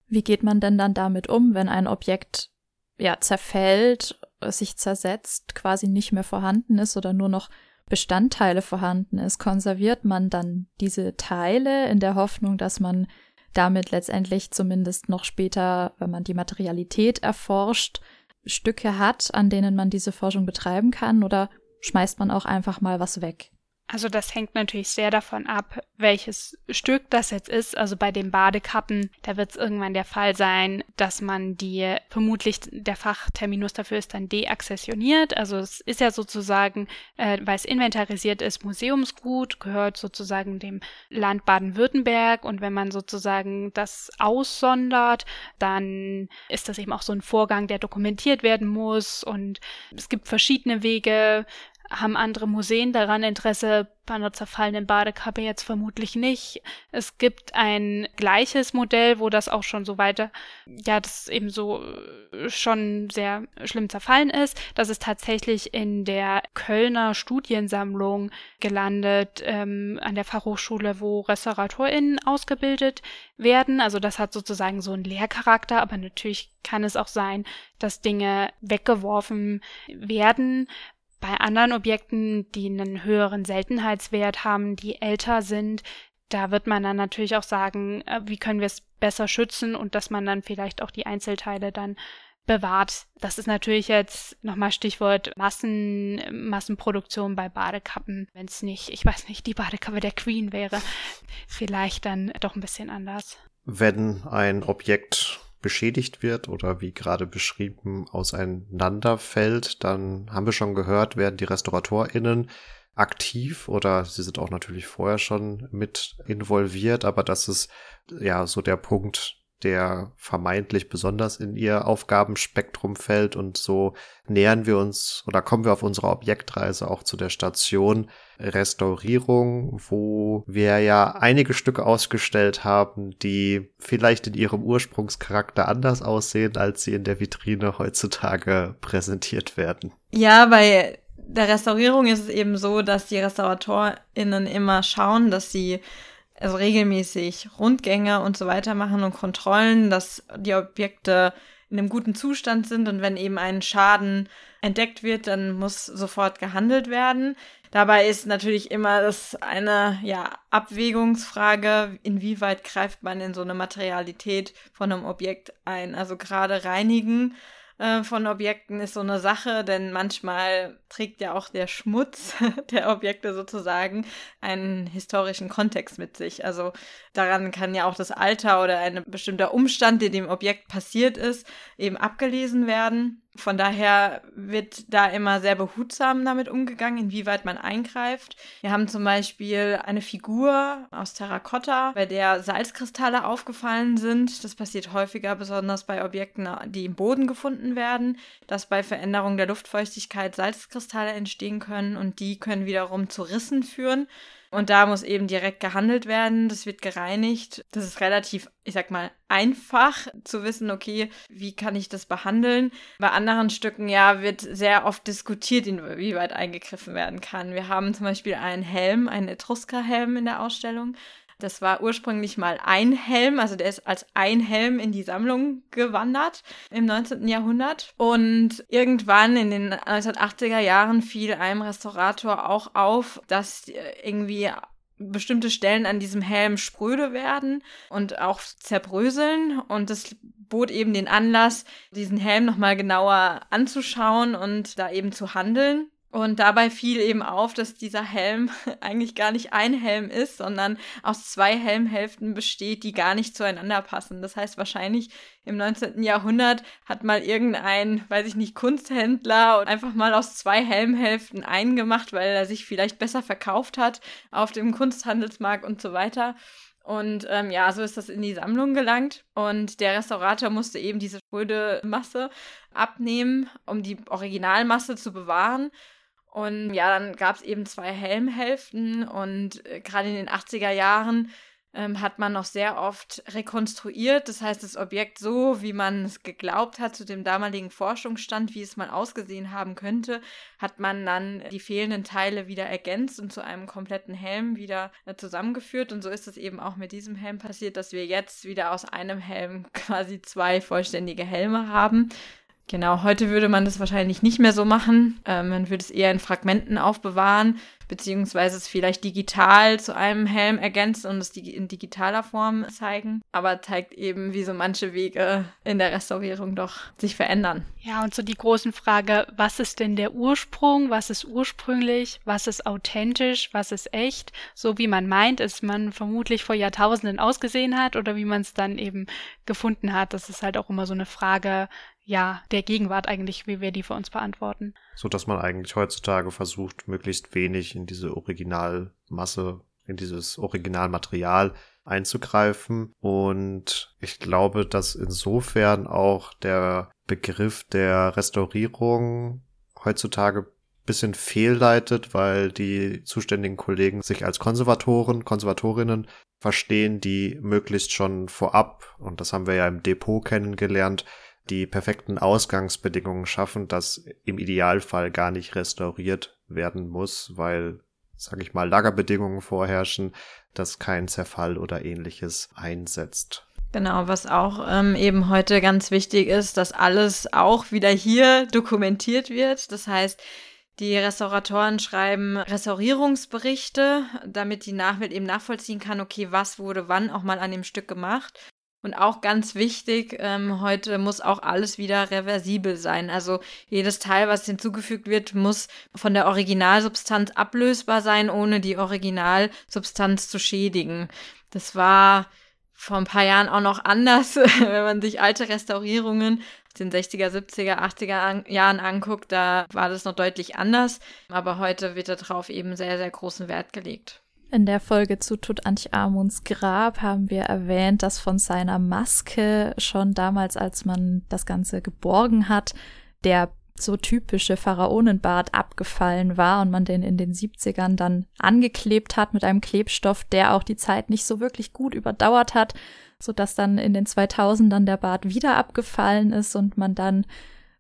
Wie geht man denn dann damit um, wenn ein Objekt ja zerfällt, sich zersetzt, quasi nicht mehr vorhanden ist oder nur noch Bestandteile vorhanden ist? Konserviert man dann diese Teile in der Hoffnung, dass man damit letztendlich zumindest noch später, wenn man die Materialität erforscht, Stücke hat, an denen man diese Forschung betreiben kann oder schmeißt man auch einfach mal was weg? Also das hängt natürlich sehr davon ab, welches Stück das jetzt ist. Also bei den Badekappen, da wird es irgendwann der Fall sein, dass man die, vermutlich der Fachterminus dafür ist dann deaccessioniert. Also es ist ja sozusagen, äh, weil es inventarisiert ist, Museumsgut, gehört sozusagen dem Land Baden-Württemberg. Und wenn man sozusagen das aussondert, dann ist das eben auch so ein Vorgang, der dokumentiert werden muss. Und es gibt verschiedene Wege, haben andere Museen daran Interesse? Bei einer zerfallenen Badekappe jetzt vermutlich nicht. Es gibt ein gleiches Modell, wo das auch schon so weiter, ja, das eben so äh, schon sehr schlimm zerfallen ist. Das ist tatsächlich in der Kölner Studiensammlung gelandet, ähm, an der Fachhochschule, wo RestauratorInnen ausgebildet werden. Also das hat sozusagen so einen Lehrcharakter, aber natürlich kann es auch sein, dass Dinge weggeworfen werden, bei anderen Objekten, die einen höheren Seltenheitswert haben, die älter sind, da wird man dann natürlich auch sagen, äh, wie können wir es besser schützen und dass man dann vielleicht auch die Einzelteile dann bewahrt. Das ist natürlich jetzt nochmal Stichwort Massen, Massenproduktion bei Badekappen. Wenn es nicht, ich weiß nicht, die Badekappe der Queen wäre, vielleicht dann doch ein bisschen anders. Wenn ein Objekt beschädigt wird oder wie gerade beschrieben auseinanderfällt, dann haben wir schon gehört, werden die RestauratorInnen aktiv oder sie sind auch natürlich vorher schon mit involviert, aber das ist ja so der Punkt, der vermeintlich besonders in ihr Aufgabenspektrum fällt. Und so nähern wir uns oder kommen wir auf unserer Objektreise auch zu der Station Restaurierung, wo wir ja einige Stücke ausgestellt haben, die vielleicht in ihrem Ursprungscharakter anders aussehen, als sie in der Vitrine heutzutage präsentiert werden. Ja, bei der Restaurierung ist es eben so, dass die RestauratorInnen immer schauen, dass sie also regelmäßig Rundgänge und so weiter machen und Kontrollen, dass die Objekte in einem guten Zustand sind und wenn eben ein Schaden entdeckt wird, dann muss sofort gehandelt werden. Dabei ist natürlich immer das eine ja, Abwägungsfrage, inwieweit greift man in so eine Materialität von einem Objekt ein. Also gerade reinigen äh, von Objekten ist so eine Sache, denn manchmal trägt ja auch der Schmutz der Objekte sozusagen einen historischen Kontext mit sich. Also daran kann ja auch das Alter oder ein bestimmter Umstand, der dem Objekt passiert ist, eben abgelesen werden. Von daher wird da immer sehr behutsam damit umgegangen, inwieweit man eingreift. Wir haben zum Beispiel eine Figur aus Terrakotta, bei der Salzkristalle aufgefallen sind. Das passiert häufiger, besonders bei Objekten, die im Boden gefunden werden, dass bei Veränderung der Luftfeuchtigkeit Salzkristalle entstehen können und die können wiederum zu Rissen führen. Und da muss eben direkt gehandelt werden. Das wird gereinigt. Das ist relativ, ich sag mal, einfach zu wissen, okay, wie kann ich das behandeln? Bei anderen Stücken, ja, wird sehr oft diskutiert, inwieweit eingegriffen werden kann. Wir haben zum Beispiel einen Helm, einen Etrusker-Helm in der Ausstellung. Das war ursprünglich mal ein Helm, also der ist als ein Helm in die Sammlung gewandert im 19. Jahrhundert. Und irgendwann in den 1980er Jahren fiel einem Restaurator auch auf, dass irgendwie bestimmte Stellen an diesem Helm spröde werden und auch zerbröseln. Und das bot eben den Anlass, diesen Helm nochmal genauer anzuschauen und da eben zu handeln. Und dabei fiel eben auf, dass dieser Helm eigentlich gar nicht ein Helm ist, sondern aus zwei Helmhälften besteht, die gar nicht zueinander passen. Das heißt, wahrscheinlich im 19. Jahrhundert hat mal irgendein, weiß ich nicht, Kunsthändler einfach mal aus zwei Helmhälften eingemacht, weil er sich vielleicht besser verkauft hat auf dem Kunsthandelsmarkt und so weiter. Und ähm, ja, so ist das in die Sammlung gelangt. Und der Restaurator musste eben diese spröde Masse abnehmen, um die Originalmasse zu bewahren. Und ja, dann gab es eben zwei Helmhälften und äh, gerade in den 80er Jahren ähm, hat man noch sehr oft rekonstruiert. Das heißt, das Objekt so, wie man es geglaubt hat, zu dem damaligen Forschungsstand, wie es mal ausgesehen haben könnte, hat man dann die fehlenden Teile wieder ergänzt und zu einem kompletten Helm wieder äh, zusammengeführt. Und so ist es eben auch mit diesem Helm passiert, dass wir jetzt wieder aus einem Helm quasi zwei vollständige Helme haben. Genau, heute würde man das wahrscheinlich nicht mehr so machen. Ähm, man würde es eher in Fragmenten aufbewahren beziehungsweise es vielleicht digital zu einem Helm ergänzen und es in digitaler Form zeigen, aber zeigt eben, wie so manche Wege in der Restaurierung doch sich verändern. Ja, und so die großen Frage, was ist denn der Ursprung, was ist ursprünglich, was ist authentisch, was ist echt, so wie man meint, es man vermutlich vor Jahrtausenden ausgesehen hat oder wie man es dann eben gefunden hat. Das ist halt auch immer so eine Frage, ja, der Gegenwart eigentlich, wie wir die für uns beantworten. So dass man eigentlich heutzutage versucht, möglichst wenig in diese Originalmasse, in dieses Originalmaterial einzugreifen. Und ich glaube, dass insofern auch der Begriff der Restaurierung heutzutage bisschen fehlleitet, weil die zuständigen Kollegen sich als Konservatoren, Konservatorinnen verstehen, die möglichst schon vorab, und das haben wir ja im Depot kennengelernt, die perfekten Ausgangsbedingungen schaffen, dass im Idealfall gar nicht restauriert werden muss, weil, sage ich mal, Lagerbedingungen vorherrschen, dass kein Zerfall oder ähnliches einsetzt. Genau, was auch ähm, eben heute ganz wichtig ist, dass alles auch wieder hier dokumentiert wird. Das heißt, die Restauratoren schreiben Restaurierungsberichte, damit die Nachwelt eben nachvollziehen kann, okay, was wurde wann auch mal an dem Stück gemacht. Und auch ganz wichtig, ähm, heute muss auch alles wieder reversibel sein. Also jedes Teil, was hinzugefügt wird, muss von der Originalsubstanz ablösbar sein, ohne die Originalsubstanz zu schädigen. Das war vor ein paar Jahren auch noch anders, wenn man sich alte Restaurierungen aus den 60er, 70er, 80er an Jahren anguckt, da war das noch deutlich anders. Aber heute wird darauf eben sehr, sehr großen Wert gelegt. In der Folge zu Tutanchamuns Grab haben wir erwähnt, dass von seiner Maske schon damals, als man das Ganze geborgen hat, der so typische Pharaonenbart abgefallen war und man den in den 70ern dann angeklebt hat mit einem Klebstoff, der auch die Zeit nicht so wirklich gut überdauert hat, so dass dann in den 2000ern der Bart wieder abgefallen ist und man dann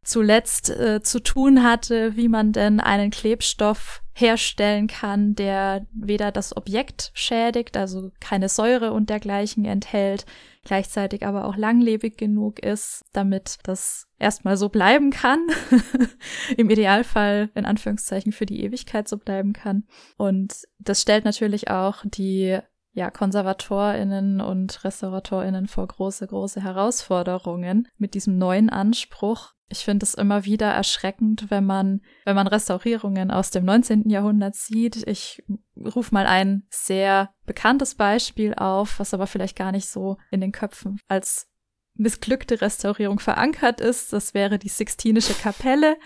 zuletzt äh, zu tun hatte, wie man denn einen Klebstoff herstellen kann, der weder das Objekt schädigt, also keine Säure und dergleichen enthält, gleichzeitig aber auch langlebig genug ist, damit das erstmal so bleiben kann. Im Idealfall in Anführungszeichen für die Ewigkeit so bleiben kann. Und das stellt natürlich auch die ja, KonservatorInnen und RestauratorInnen vor große, große Herausforderungen mit diesem neuen Anspruch, ich finde es immer wieder erschreckend, wenn man, wenn man Restaurierungen aus dem 19. Jahrhundert sieht. Ich rufe mal ein sehr bekanntes Beispiel auf, was aber vielleicht gar nicht so in den Köpfen als missglückte Restaurierung verankert ist. Das wäre die Sixtinische Kapelle,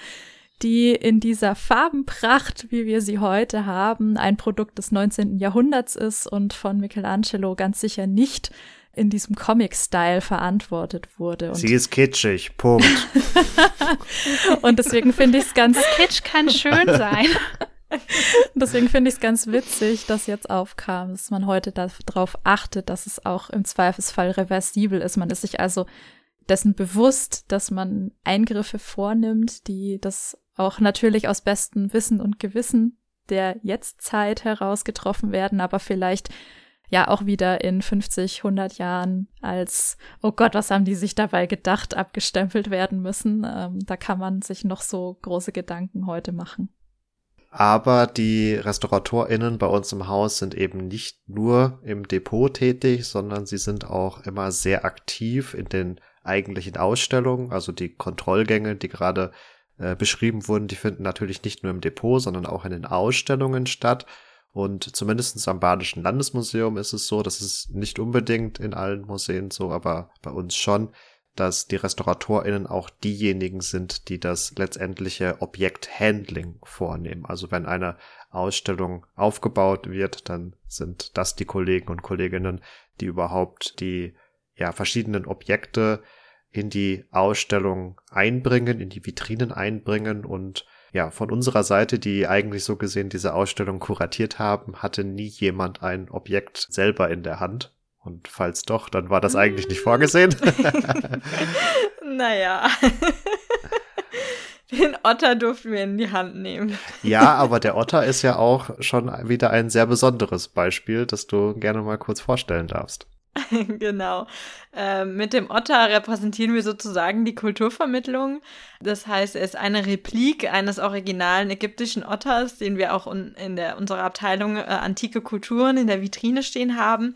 die in dieser Farbenpracht, wie wir sie heute haben, ein Produkt des 19. Jahrhunderts ist und von Michelangelo ganz sicher nicht in diesem Comic-Style verantwortet wurde. Und Sie ist kitschig, Punkt. und deswegen finde ich es ganz. Kitsch kann schön sein. deswegen finde ich es ganz witzig, dass jetzt aufkam, dass man heute darauf achtet, dass es auch im Zweifelsfall reversibel ist. Man ist sich also dessen bewusst, dass man Eingriffe vornimmt, die das auch natürlich aus bestem Wissen und Gewissen der Jetztzeit heraus getroffen werden, aber vielleicht ja auch wieder in 50, 100 Jahren als, oh Gott, was haben die sich dabei gedacht, abgestempelt werden müssen. Ähm, da kann man sich noch so große Gedanken heute machen. Aber die RestauratorInnen bei uns im Haus sind eben nicht nur im Depot tätig, sondern sie sind auch immer sehr aktiv in den eigentlichen Ausstellungen. Also die Kontrollgänge, die gerade äh, beschrieben wurden, die finden natürlich nicht nur im Depot, sondern auch in den Ausstellungen statt. Und zumindest am Badischen Landesmuseum ist es so, das ist nicht unbedingt in allen Museen so, aber bei uns schon, dass die RestauratorInnen auch diejenigen sind, die das letztendliche Objekthandling vornehmen. Also wenn eine Ausstellung aufgebaut wird, dann sind das die Kollegen und Kolleginnen, die überhaupt die ja, verschiedenen Objekte in die Ausstellung einbringen, in die Vitrinen einbringen und ja, von unserer Seite, die eigentlich so gesehen diese Ausstellung kuratiert haben, hatte nie jemand ein Objekt selber in der Hand. Und falls doch, dann war das eigentlich nicht vorgesehen. naja. Den Otter durften wir in die Hand nehmen. Ja, aber der Otter ist ja auch schon wieder ein sehr besonderes Beispiel, das du gerne mal kurz vorstellen darfst. genau. Ähm, mit dem Otter repräsentieren wir sozusagen die Kulturvermittlung. Das heißt, er ist eine Replik eines originalen ägyptischen Otters, den wir auch in der, unserer Abteilung äh, Antike Kulturen in der Vitrine stehen haben.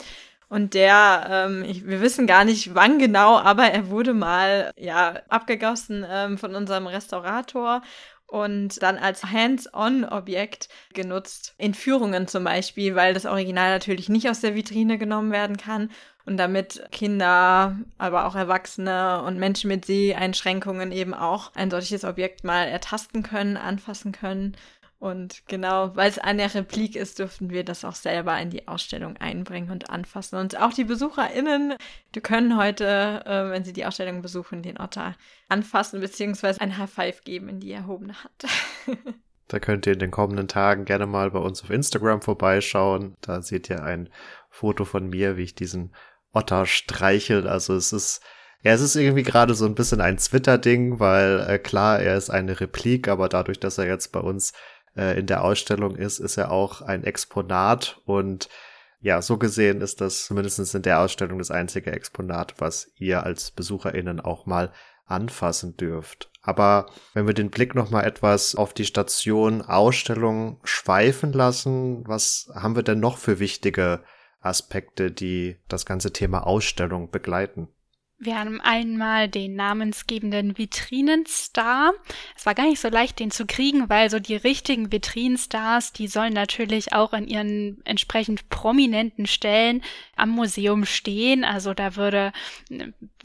Und der, ähm, ich, wir wissen gar nicht wann genau, aber er wurde mal ja abgegossen ähm, von unserem Restaurator und dann als Hands-on-Objekt genutzt. In Führungen zum Beispiel, weil das Original natürlich nicht aus der Vitrine genommen werden kann und damit Kinder, aber auch Erwachsene und Menschen mit Seheinschränkungen eben auch ein solches Objekt mal ertasten können, anfassen können. Und genau, weil es eine Replik ist, dürften wir das auch selber in die Ausstellung einbringen und anfassen. Und auch die BesucherInnen, die können heute, äh, wenn sie die Ausstellung besuchen, den Otter anfassen bzw. ein High Five geben in die erhobene Hand. da könnt ihr in den kommenden Tagen gerne mal bei uns auf Instagram vorbeischauen. Da seht ihr ein Foto von mir, wie ich diesen Otter streichel. Also es ist ja, es ist irgendwie gerade so ein bisschen ein Twitter-Ding, weil äh, klar, er ist eine Replik, aber dadurch, dass er jetzt bei uns äh, in der Ausstellung ist, ist er auch ein Exponat und ja, so gesehen ist das zumindest in der Ausstellung das einzige Exponat, was ihr als BesucherInnen auch mal anfassen dürft. Aber wenn wir den Blick nochmal etwas auf die Station Ausstellung schweifen lassen, was haben wir denn noch für wichtige Aspekte, die das ganze Thema Ausstellung begleiten? Wir haben einmal den namensgebenden Vitrinenstar. Es war gar nicht so leicht, den zu kriegen, weil so die richtigen Vitrinenstars, die sollen natürlich auch an ihren entsprechend prominenten Stellen am Museum stehen. Also da würde,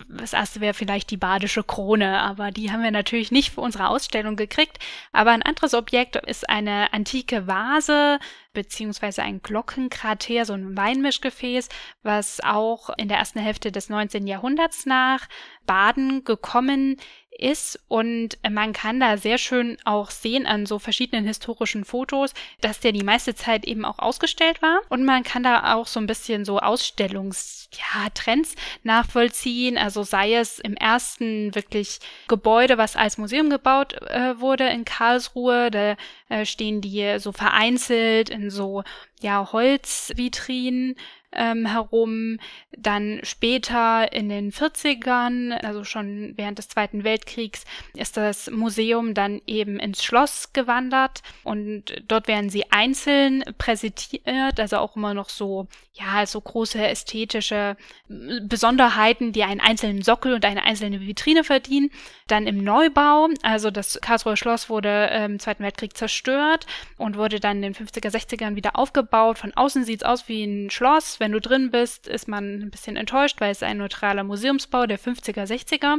das erste wäre vielleicht die badische Krone, aber die haben wir natürlich nicht für unsere Ausstellung gekriegt. Aber ein anderes Objekt ist eine antike Vase beziehungsweise ein Glockenkrater, so ein Weinmischgefäß, was auch in der ersten Hälfte des 19. Jahrhunderts nach Baden gekommen ist. Und man kann da sehr schön auch sehen an so verschiedenen historischen Fotos, dass der die meiste Zeit eben auch ausgestellt war. Und man kann da auch so ein bisschen so Ausstellungstrends ja, nachvollziehen, also sei es im ersten wirklich Gebäude, was als Museum gebaut äh, wurde in Karlsruhe, da äh, stehen die so vereinzelt in so ja Holzvitrinen ähm, herum. Dann später in den 40ern, also schon während des Zweiten Weltkriegs, ist das Museum dann eben ins Schloss gewandert und dort werden sie einzeln präsentiert, also auch immer noch so, ja, so große ästhetische Besonderheiten, die einen einzelnen Sockel und eine einzelne Vitrine verdienen. Dann im Neubau, also das Karlsruher Schloss wurde im Zweiten Weltkrieg zerstört und wurde dann in den 50er, 60ern wieder aufgebaut. Von außen sieht es aus wie ein Schloss, wenn du drin bist, ist man ein bisschen enttäuscht, weil es ein neutraler Museumsbau der 50er, 60er.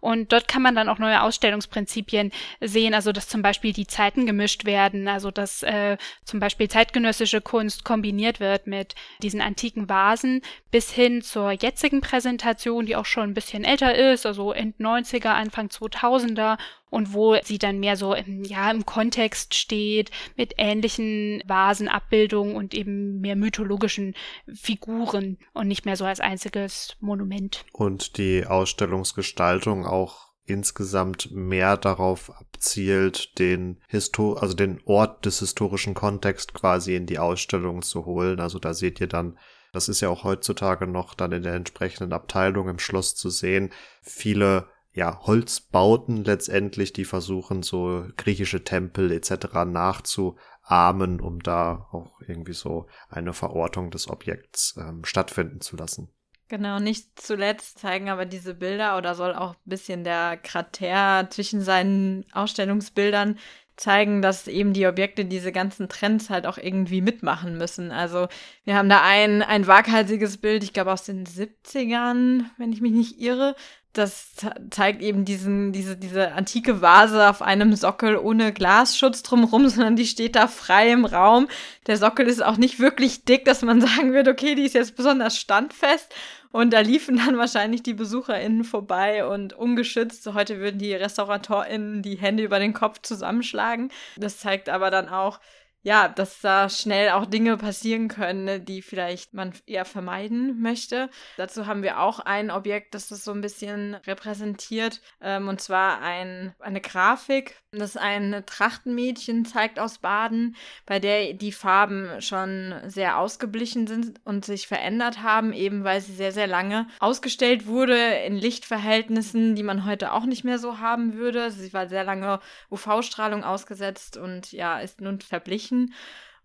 Und dort kann man dann auch neue Ausstellungsprinzipien sehen, also dass zum Beispiel die Zeiten gemischt werden, also dass äh, zum Beispiel zeitgenössische Kunst kombiniert wird mit diesen antiken Vasen bis hin zur jetzigen Präsentation, die auch schon ein bisschen älter ist, also End 90er, Anfang 2000er und wo sie dann mehr so im, ja, im Kontext steht mit ähnlichen Vasenabbildungen und eben mehr mythologischen Figuren und nicht mehr so als einziges Monument. Und die Ausstellungsgestaltung auch insgesamt mehr darauf abzielt, den Histo also den Ort des historischen Kontexts quasi in die Ausstellung zu holen. Also da seht ihr dann das ist ja auch heutzutage noch dann in der entsprechenden Abteilung im Schloss zu sehen. Viele ja, Holzbauten letztendlich, die versuchen, so griechische Tempel etc. nachzuahmen ahmen, um da auch irgendwie so eine Verortung des Objekts ähm, stattfinden zu lassen. Genau, nicht zuletzt zeigen aber diese Bilder oder soll auch ein bisschen der Krater zwischen seinen Ausstellungsbildern zeigen, dass eben die Objekte diese ganzen Trends halt auch irgendwie mitmachen müssen. Also wir haben da ein, ein waghalsiges Bild, ich glaube aus den 70ern, wenn ich mich nicht irre, das zeigt eben diesen, diese, diese antike Vase auf einem Sockel ohne Glasschutz drumherum, sondern die steht da frei im Raum. Der Sockel ist auch nicht wirklich dick, dass man sagen würde, okay, die ist jetzt besonders standfest. Und da liefen dann wahrscheinlich die BesucherInnen vorbei und ungeschützt. Heute würden die RestauratorInnen die Hände über den Kopf zusammenschlagen. Das zeigt aber dann auch, ja, dass da schnell auch Dinge passieren können, ne, die vielleicht man eher vermeiden möchte. Dazu haben wir auch ein Objekt, das das so ein bisschen repräsentiert, ähm, und zwar ein, eine Grafik, das ein Trachtenmädchen zeigt aus Baden, bei der die Farben schon sehr ausgeblichen sind und sich verändert haben, eben weil sie sehr, sehr lange ausgestellt wurde in Lichtverhältnissen, die man heute auch nicht mehr so haben würde. Sie war sehr lange UV-Strahlung ausgesetzt und ja, ist nun verblichen verglichen.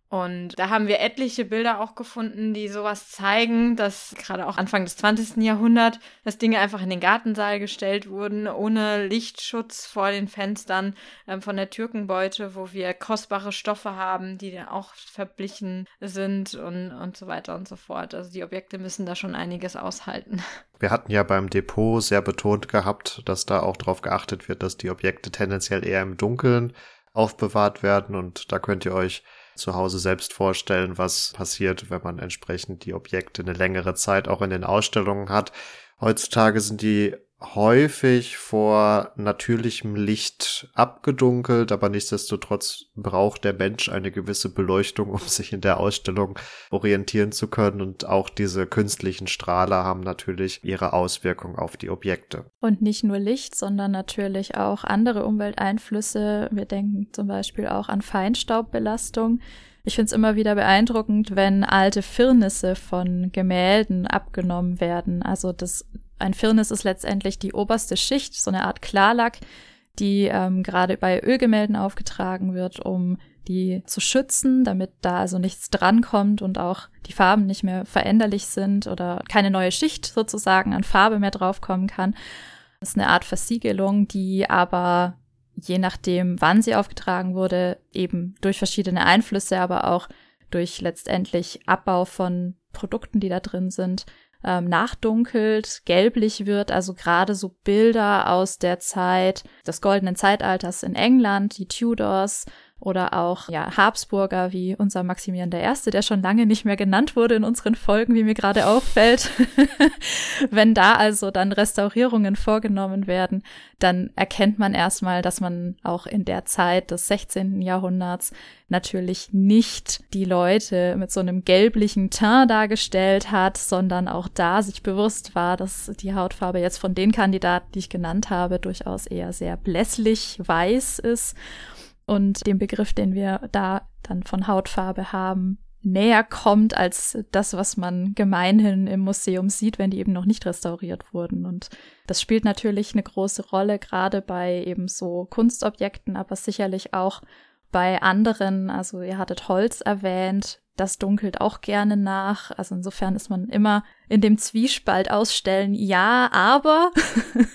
Und da haben wir etliche Bilder auch gefunden, die sowas zeigen, dass gerade auch Anfang des 20. Jahrhunderts, dass Dinge einfach in den Gartensaal gestellt wurden, ohne Lichtschutz vor den Fenstern äh, von der Türkenbeute, wo wir kostbare Stoffe haben, die dann auch verblichen sind und, und so weiter und so fort. Also die Objekte müssen da schon einiges aushalten. Wir hatten ja beim Depot sehr betont gehabt, dass da auch darauf geachtet wird, dass die Objekte tendenziell eher im Dunkeln aufbewahrt werden. Und da könnt ihr euch zu Hause selbst vorstellen, was passiert, wenn man entsprechend die Objekte eine längere Zeit auch in den Ausstellungen hat. Heutzutage sind die häufig vor natürlichem Licht abgedunkelt, aber nichtsdestotrotz braucht der Mensch eine gewisse Beleuchtung, um sich in der Ausstellung orientieren zu können. Und auch diese künstlichen Strahler haben natürlich ihre Auswirkung auf die Objekte. Und nicht nur Licht, sondern natürlich auch andere Umwelteinflüsse. Wir denken zum Beispiel auch an Feinstaubbelastung. Ich finde es immer wieder beeindruckend, wenn alte Firnisse von Gemälden abgenommen werden. Also das ein Firnis ist letztendlich die oberste Schicht, so eine Art Klarlack, die ähm, gerade bei Ölgemälden aufgetragen wird, um die zu schützen, damit da also nichts drankommt und auch die Farben nicht mehr veränderlich sind oder keine neue Schicht sozusagen an Farbe mehr draufkommen kann. Das ist eine Art Versiegelung, die aber je nachdem, wann sie aufgetragen wurde, eben durch verschiedene Einflüsse, aber auch durch letztendlich Abbau von Produkten, die da drin sind, ähm, nachdunkelt, gelblich wird, also gerade so Bilder aus der Zeit des goldenen Zeitalters in England, die Tudors, oder auch ja, Habsburger wie unser Maximilian I., der schon lange nicht mehr genannt wurde in unseren Folgen, wie mir gerade auffällt. Wenn da also dann Restaurierungen vorgenommen werden, dann erkennt man erstmal, dass man auch in der Zeit des 16. Jahrhunderts natürlich nicht die Leute mit so einem gelblichen Teint dargestellt hat, sondern auch da sich bewusst war, dass die Hautfarbe jetzt von den Kandidaten, die ich genannt habe, durchaus eher sehr blässlich weiß ist und dem Begriff, den wir da dann von Hautfarbe haben, näher kommt als das, was man gemeinhin im Museum sieht, wenn die eben noch nicht restauriert wurden. Und das spielt natürlich eine große Rolle, gerade bei eben so Kunstobjekten, aber sicherlich auch bei anderen. Also ihr hattet Holz erwähnt, das dunkelt auch gerne nach. Also insofern ist man immer in dem Zwiespalt ausstellen, ja, aber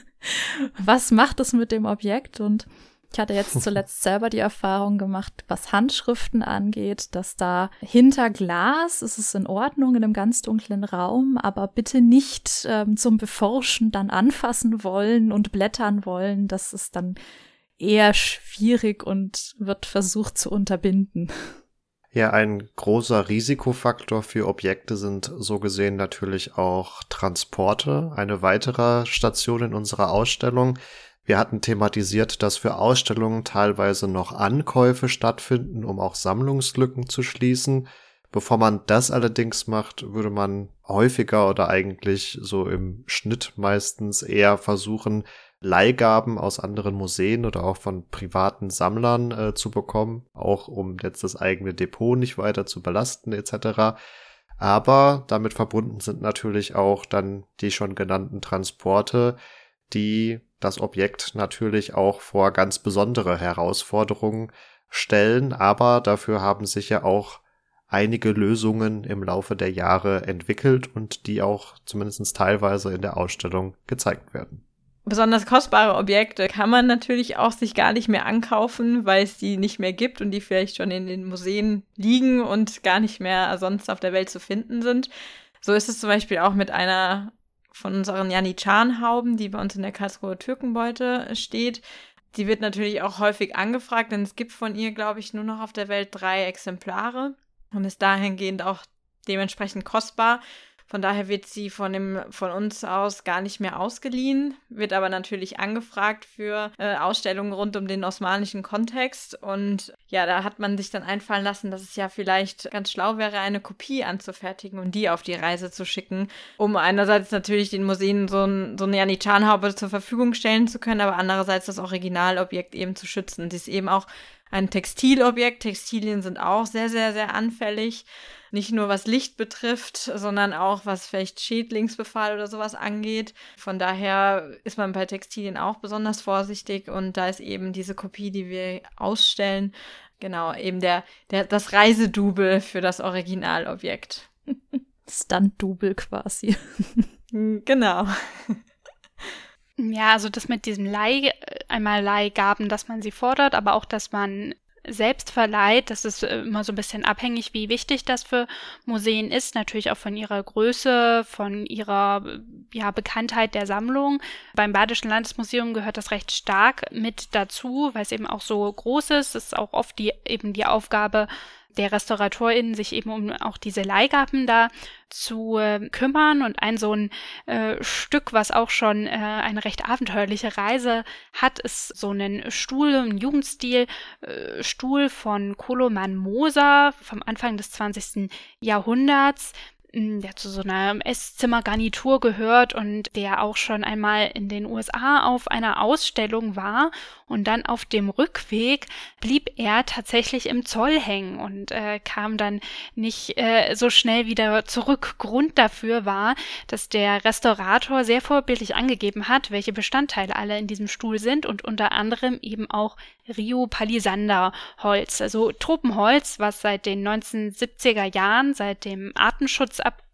was macht es mit dem Objekt? Und ich hatte jetzt zuletzt selber die Erfahrung gemacht, was Handschriften angeht, dass da hinter Glas ist es in Ordnung in einem ganz dunklen Raum, aber bitte nicht ähm, zum Beforschen dann anfassen wollen und blättern wollen. Das ist dann eher schwierig und wird versucht zu unterbinden. Ja, ein großer Risikofaktor für Objekte sind so gesehen natürlich auch Transporte. Eine weitere Station in unserer Ausstellung wir hatten thematisiert, dass für Ausstellungen teilweise noch Ankäufe stattfinden, um auch Sammlungslücken zu schließen. Bevor man das allerdings macht, würde man häufiger oder eigentlich so im Schnitt meistens eher versuchen, Leihgaben aus anderen Museen oder auch von privaten Sammlern äh, zu bekommen, auch um jetzt das eigene Depot nicht weiter zu belasten etc. Aber damit verbunden sind natürlich auch dann die schon genannten Transporte, die das Objekt natürlich auch vor ganz besondere Herausforderungen stellen, aber dafür haben sich ja auch einige Lösungen im Laufe der Jahre entwickelt und die auch zumindest teilweise in der Ausstellung gezeigt werden. Besonders kostbare Objekte kann man natürlich auch sich gar nicht mehr ankaufen, weil es die nicht mehr gibt und die vielleicht schon in den Museen liegen und gar nicht mehr sonst auf der Welt zu finden sind. So ist es zum Beispiel auch mit einer von unseren Janitschan-Hauben, die bei uns in der Karlsruher Türkenbeute steht. Die wird natürlich auch häufig angefragt, denn es gibt von ihr, glaube ich, nur noch auf der Welt drei Exemplare und ist dahingehend auch dementsprechend kostbar. Von daher wird sie von, dem, von uns aus gar nicht mehr ausgeliehen, wird aber natürlich angefragt für äh, Ausstellungen rund um den osmanischen Kontext. Und ja, da hat man sich dann einfallen lassen, dass es ja vielleicht ganz schlau wäre, eine Kopie anzufertigen und die auf die Reise zu schicken, um einerseits natürlich den Museen so, ein, so eine Janitschan-Haube zur Verfügung stellen zu können, aber andererseits das Originalobjekt eben zu schützen. Sie ist eben auch ein Textilobjekt. Textilien sind auch sehr, sehr, sehr anfällig. Nicht nur was Licht betrifft, sondern auch was vielleicht Schädlingsbefall oder sowas angeht. Von daher ist man bei Textilien auch besonders vorsichtig und da ist eben diese Kopie, die wir ausstellen, genau, eben der, der, das Reisedubel für das Originalobjekt. Stunt-Double quasi. genau. Ja, also das mit diesem Leih, einmal Leihgaben, dass man sie fordert, aber auch, dass man selbst verleiht, das ist immer so ein bisschen abhängig, wie wichtig das für Museen ist, natürlich auch von ihrer Größe, von ihrer ja, Bekanntheit der Sammlung. Beim Badischen Landesmuseum gehört das recht stark mit dazu, weil es eben auch so groß ist. Es ist auch oft die, eben die Aufgabe, der RestauratorInnen sich eben um auch diese Leihgaben da zu äh, kümmern und ein so ein äh, Stück, was auch schon äh, eine recht abenteuerliche Reise hat, ist so ein Stuhl, ein Jugendstil äh, von Koloman Moser vom Anfang des 20. Jahrhunderts, der zu so einer Esszimmergarnitur gehört und der auch schon einmal in den USA auf einer Ausstellung war und dann auf dem Rückweg blieb er tatsächlich im Zoll hängen und äh, kam dann nicht äh, so schnell wieder zurück. Grund dafür war, dass der Restaurator sehr vorbildlich angegeben hat, welche Bestandteile alle in diesem Stuhl sind und unter anderem eben auch Rio Palisander Holz, also Tropenholz, was seit den 1970er Jahren, seit dem Artenschutzabkommen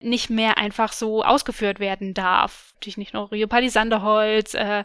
nicht mehr einfach so ausgeführt werden darf. Natürlich nicht nur Rio äh, äh,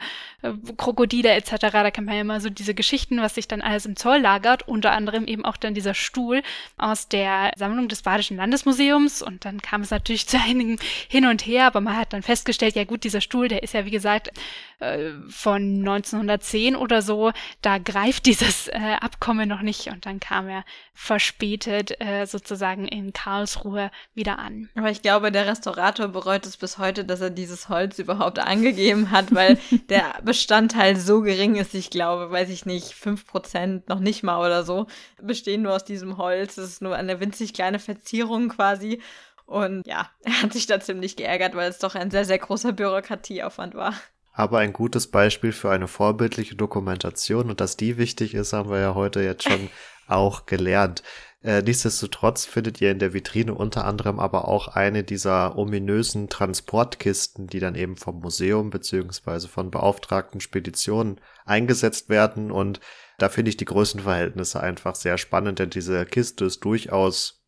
Krokodile etc. Da kennt man ja immer so diese Geschichten, was sich dann alles im Zoll lagert. Unter anderem eben auch dann dieser Stuhl aus der Sammlung des Badischen Landesmuseums. Und dann kam es natürlich zu einigen hin und her, aber man hat dann festgestellt, ja gut, dieser Stuhl, der ist ja wie gesagt äh, von 1910 oder so, da greift dieses äh, Abkommen noch nicht und dann kam er verspätet äh, sozusagen in Karlsruhe wieder an. Aber ich glaube, der Restaurator bereut es bis heute, dass er dieses Holz überhaupt angegeben hat, weil der Bestandteil so gering ist, ich glaube, weiß ich nicht, fünf Prozent, noch nicht mal oder so, bestehen nur aus diesem Holz. Es ist nur eine winzig kleine Verzierung quasi. Und ja, er hat sich da ziemlich geärgert, weil es doch ein sehr, sehr großer Bürokratieaufwand war aber ein gutes Beispiel für eine vorbildliche Dokumentation und dass die wichtig ist, haben wir ja heute jetzt schon auch gelernt. Äh, nichtsdestotrotz findet ihr in der Vitrine unter anderem aber auch eine dieser ominösen Transportkisten, die dann eben vom Museum beziehungsweise von beauftragten Speditionen eingesetzt werden und da finde ich die Größenverhältnisse einfach sehr spannend, denn diese Kiste ist durchaus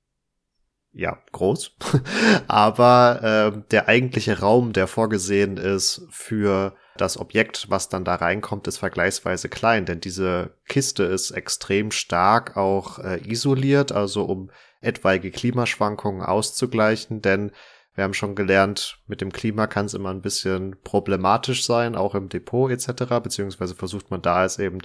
ja, groß. Aber äh, der eigentliche Raum, der vorgesehen ist für das Objekt, was dann da reinkommt, ist vergleichsweise klein, denn diese Kiste ist extrem stark auch äh, isoliert, also um etwaige Klimaschwankungen auszugleichen, denn wir haben schon gelernt, mit dem Klima kann es immer ein bisschen problematisch sein, auch im Depot etc., beziehungsweise versucht man da es eben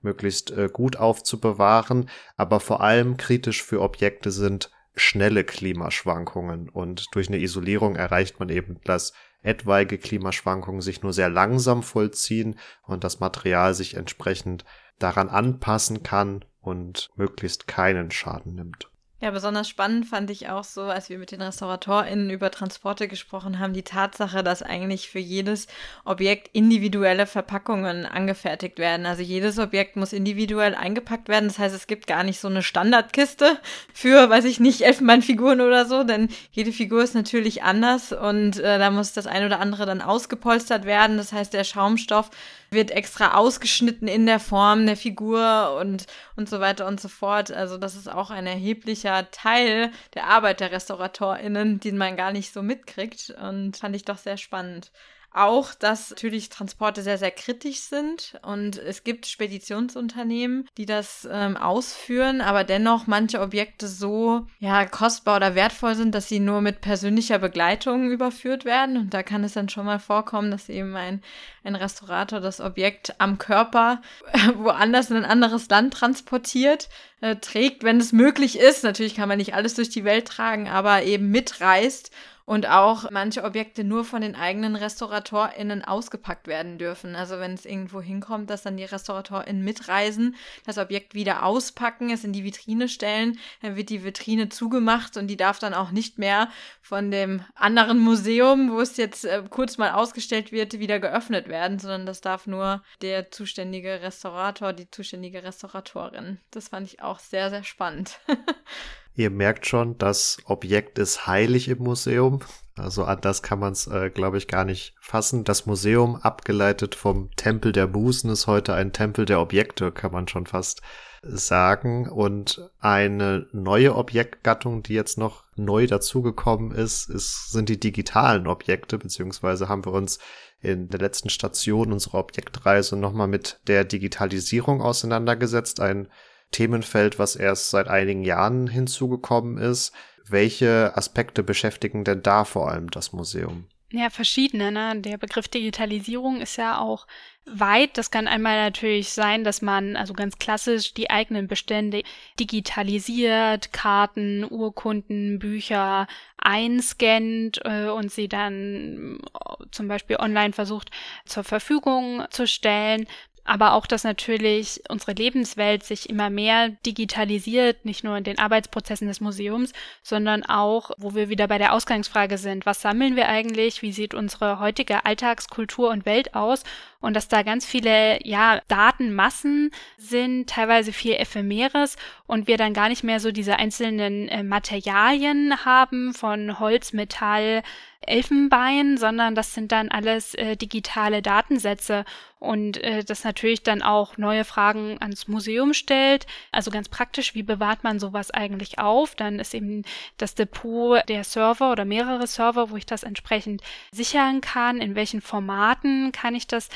möglichst äh, gut aufzubewahren, aber vor allem kritisch für Objekte sind schnelle Klimaschwankungen und durch eine Isolierung erreicht man eben, dass etwaige Klimaschwankungen sich nur sehr langsam vollziehen und das Material sich entsprechend daran anpassen kann und möglichst keinen Schaden nimmt. Ja, besonders spannend fand ich auch so, als wir mit den RestauratorInnen über Transporte gesprochen haben, die Tatsache, dass eigentlich für jedes Objekt individuelle Verpackungen angefertigt werden. Also jedes Objekt muss individuell eingepackt werden. Das heißt, es gibt gar nicht so eine Standardkiste für, weiß ich nicht, Elfenbeinfiguren oder so, denn jede Figur ist natürlich anders und äh, da muss das ein oder andere dann ausgepolstert werden. Das heißt, der Schaumstoff wird extra ausgeschnitten in der Form der Figur und, und so weiter und so fort. Also das ist auch ein erheblicher Teil der Arbeit der RestauratorInnen, den man gar nicht so mitkriegt und fand ich doch sehr spannend auch, dass natürlich Transporte sehr, sehr kritisch sind und es gibt Speditionsunternehmen, die das ähm, ausführen, aber dennoch manche Objekte so ja kostbar oder wertvoll sind, dass sie nur mit persönlicher Begleitung überführt werden und da kann es dann schon mal vorkommen, dass eben ein, ein Restaurator das Objekt am Körper woanders in ein anderes Land transportiert, äh, trägt, wenn es möglich ist. Natürlich kann man nicht alles durch die Welt tragen, aber eben mitreist und auch manche Objekte nur von den eigenen RestauratorInnen ausgepackt werden dürfen. Also wenn es irgendwo hinkommt, dass dann die RestauratorInnen mitreisen, das Objekt wieder auspacken, es in die Vitrine stellen, dann wird die Vitrine zugemacht und die darf dann auch nicht mehr von dem anderen Museum, wo es jetzt äh, kurz mal ausgestellt wird, wieder geöffnet werden, sondern das darf nur der zuständige Restaurator, die zuständige Restauratorin. Das fand ich auch sehr, sehr spannend. Ihr merkt schon, das Objekt ist heilig im Museum. Also anders kann man es, äh, glaube ich, gar nicht fassen. Das Museum, abgeleitet vom Tempel der Busen, ist heute ein Tempel der Objekte, kann man schon fast sagen. Und eine neue Objektgattung, die jetzt noch neu dazugekommen ist, ist, sind die digitalen Objekte, beziehungsweise haben wir uns in der letzten Station unserer Objektreise nochmal mit der Digitalisierung auseinandergesetzt. Ein Themenfeld, was erst seit einigen Jahren hinzugekommen ist. Welche Aspekte beschäftigen denn da vor allem das Museum? Ja, verschiedene. Ne? Der Begriff Digitalisierung ist ja auch weit. Das kann einmal natürlich sein, dass man also ganz klassisch die eigenen Bestände digitalisiert, Karten, Urkunden, Bücher einscannt äh, und sie dann äh, zum Beispiel online versucht zur Verfügung zu stellen aber auch, dass natürlich unsere Lebenswelt sich immer mehr digitalisiert, nicht nur in den Arbeitsprozessen des Museums, sondern auch, wo wir wieder bei der Ausgangsfrage sind, was sammeln wir eigentlich, wie sieht unsere heutige Alltagskultur und Welt aus? Und dass da ganz viele, ja, Datenmassen sind, teilweise viel Ephemeres und wir dann gar nicht mehr so diese einzelnen äh, Materialien haben von Holz, Metall, Elfenbein, sondern das sind dann alles äh, digitale Datensätze und äh, das natürlich dann auch neue Fragen ans Museum stellt. Also ganz praktisch, wie bewahrt man sowas eigentlich auf? Dann ist eben das Depot der Server oder mehrere Server, wo ich das entsprechend sichern kann. In welchen Formaten kann ich das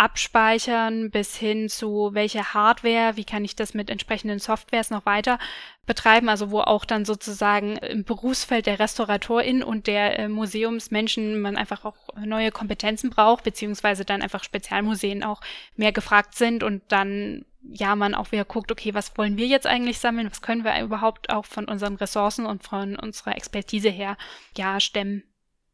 abspeichern bis hin zu welche Hardware, wie kann ich das mit entsprechenden Softwares noch weiter betreiben, also wo auch dann sozusagen im Berufsfeld der Restauratorin und der äh, Museumsmenschen man einfach auch neue Kompetenzen braucht, beziehungsweise dann einfach Spezialmuseen auch mehr gefragt sind und dann ja, man auch wieder guckt, okay, was wollen wir jetzt eigentlich sammeln? Was können wir überhaupt auch von unseren Ressourcen und von unserer Expertise her, ja, stemmen?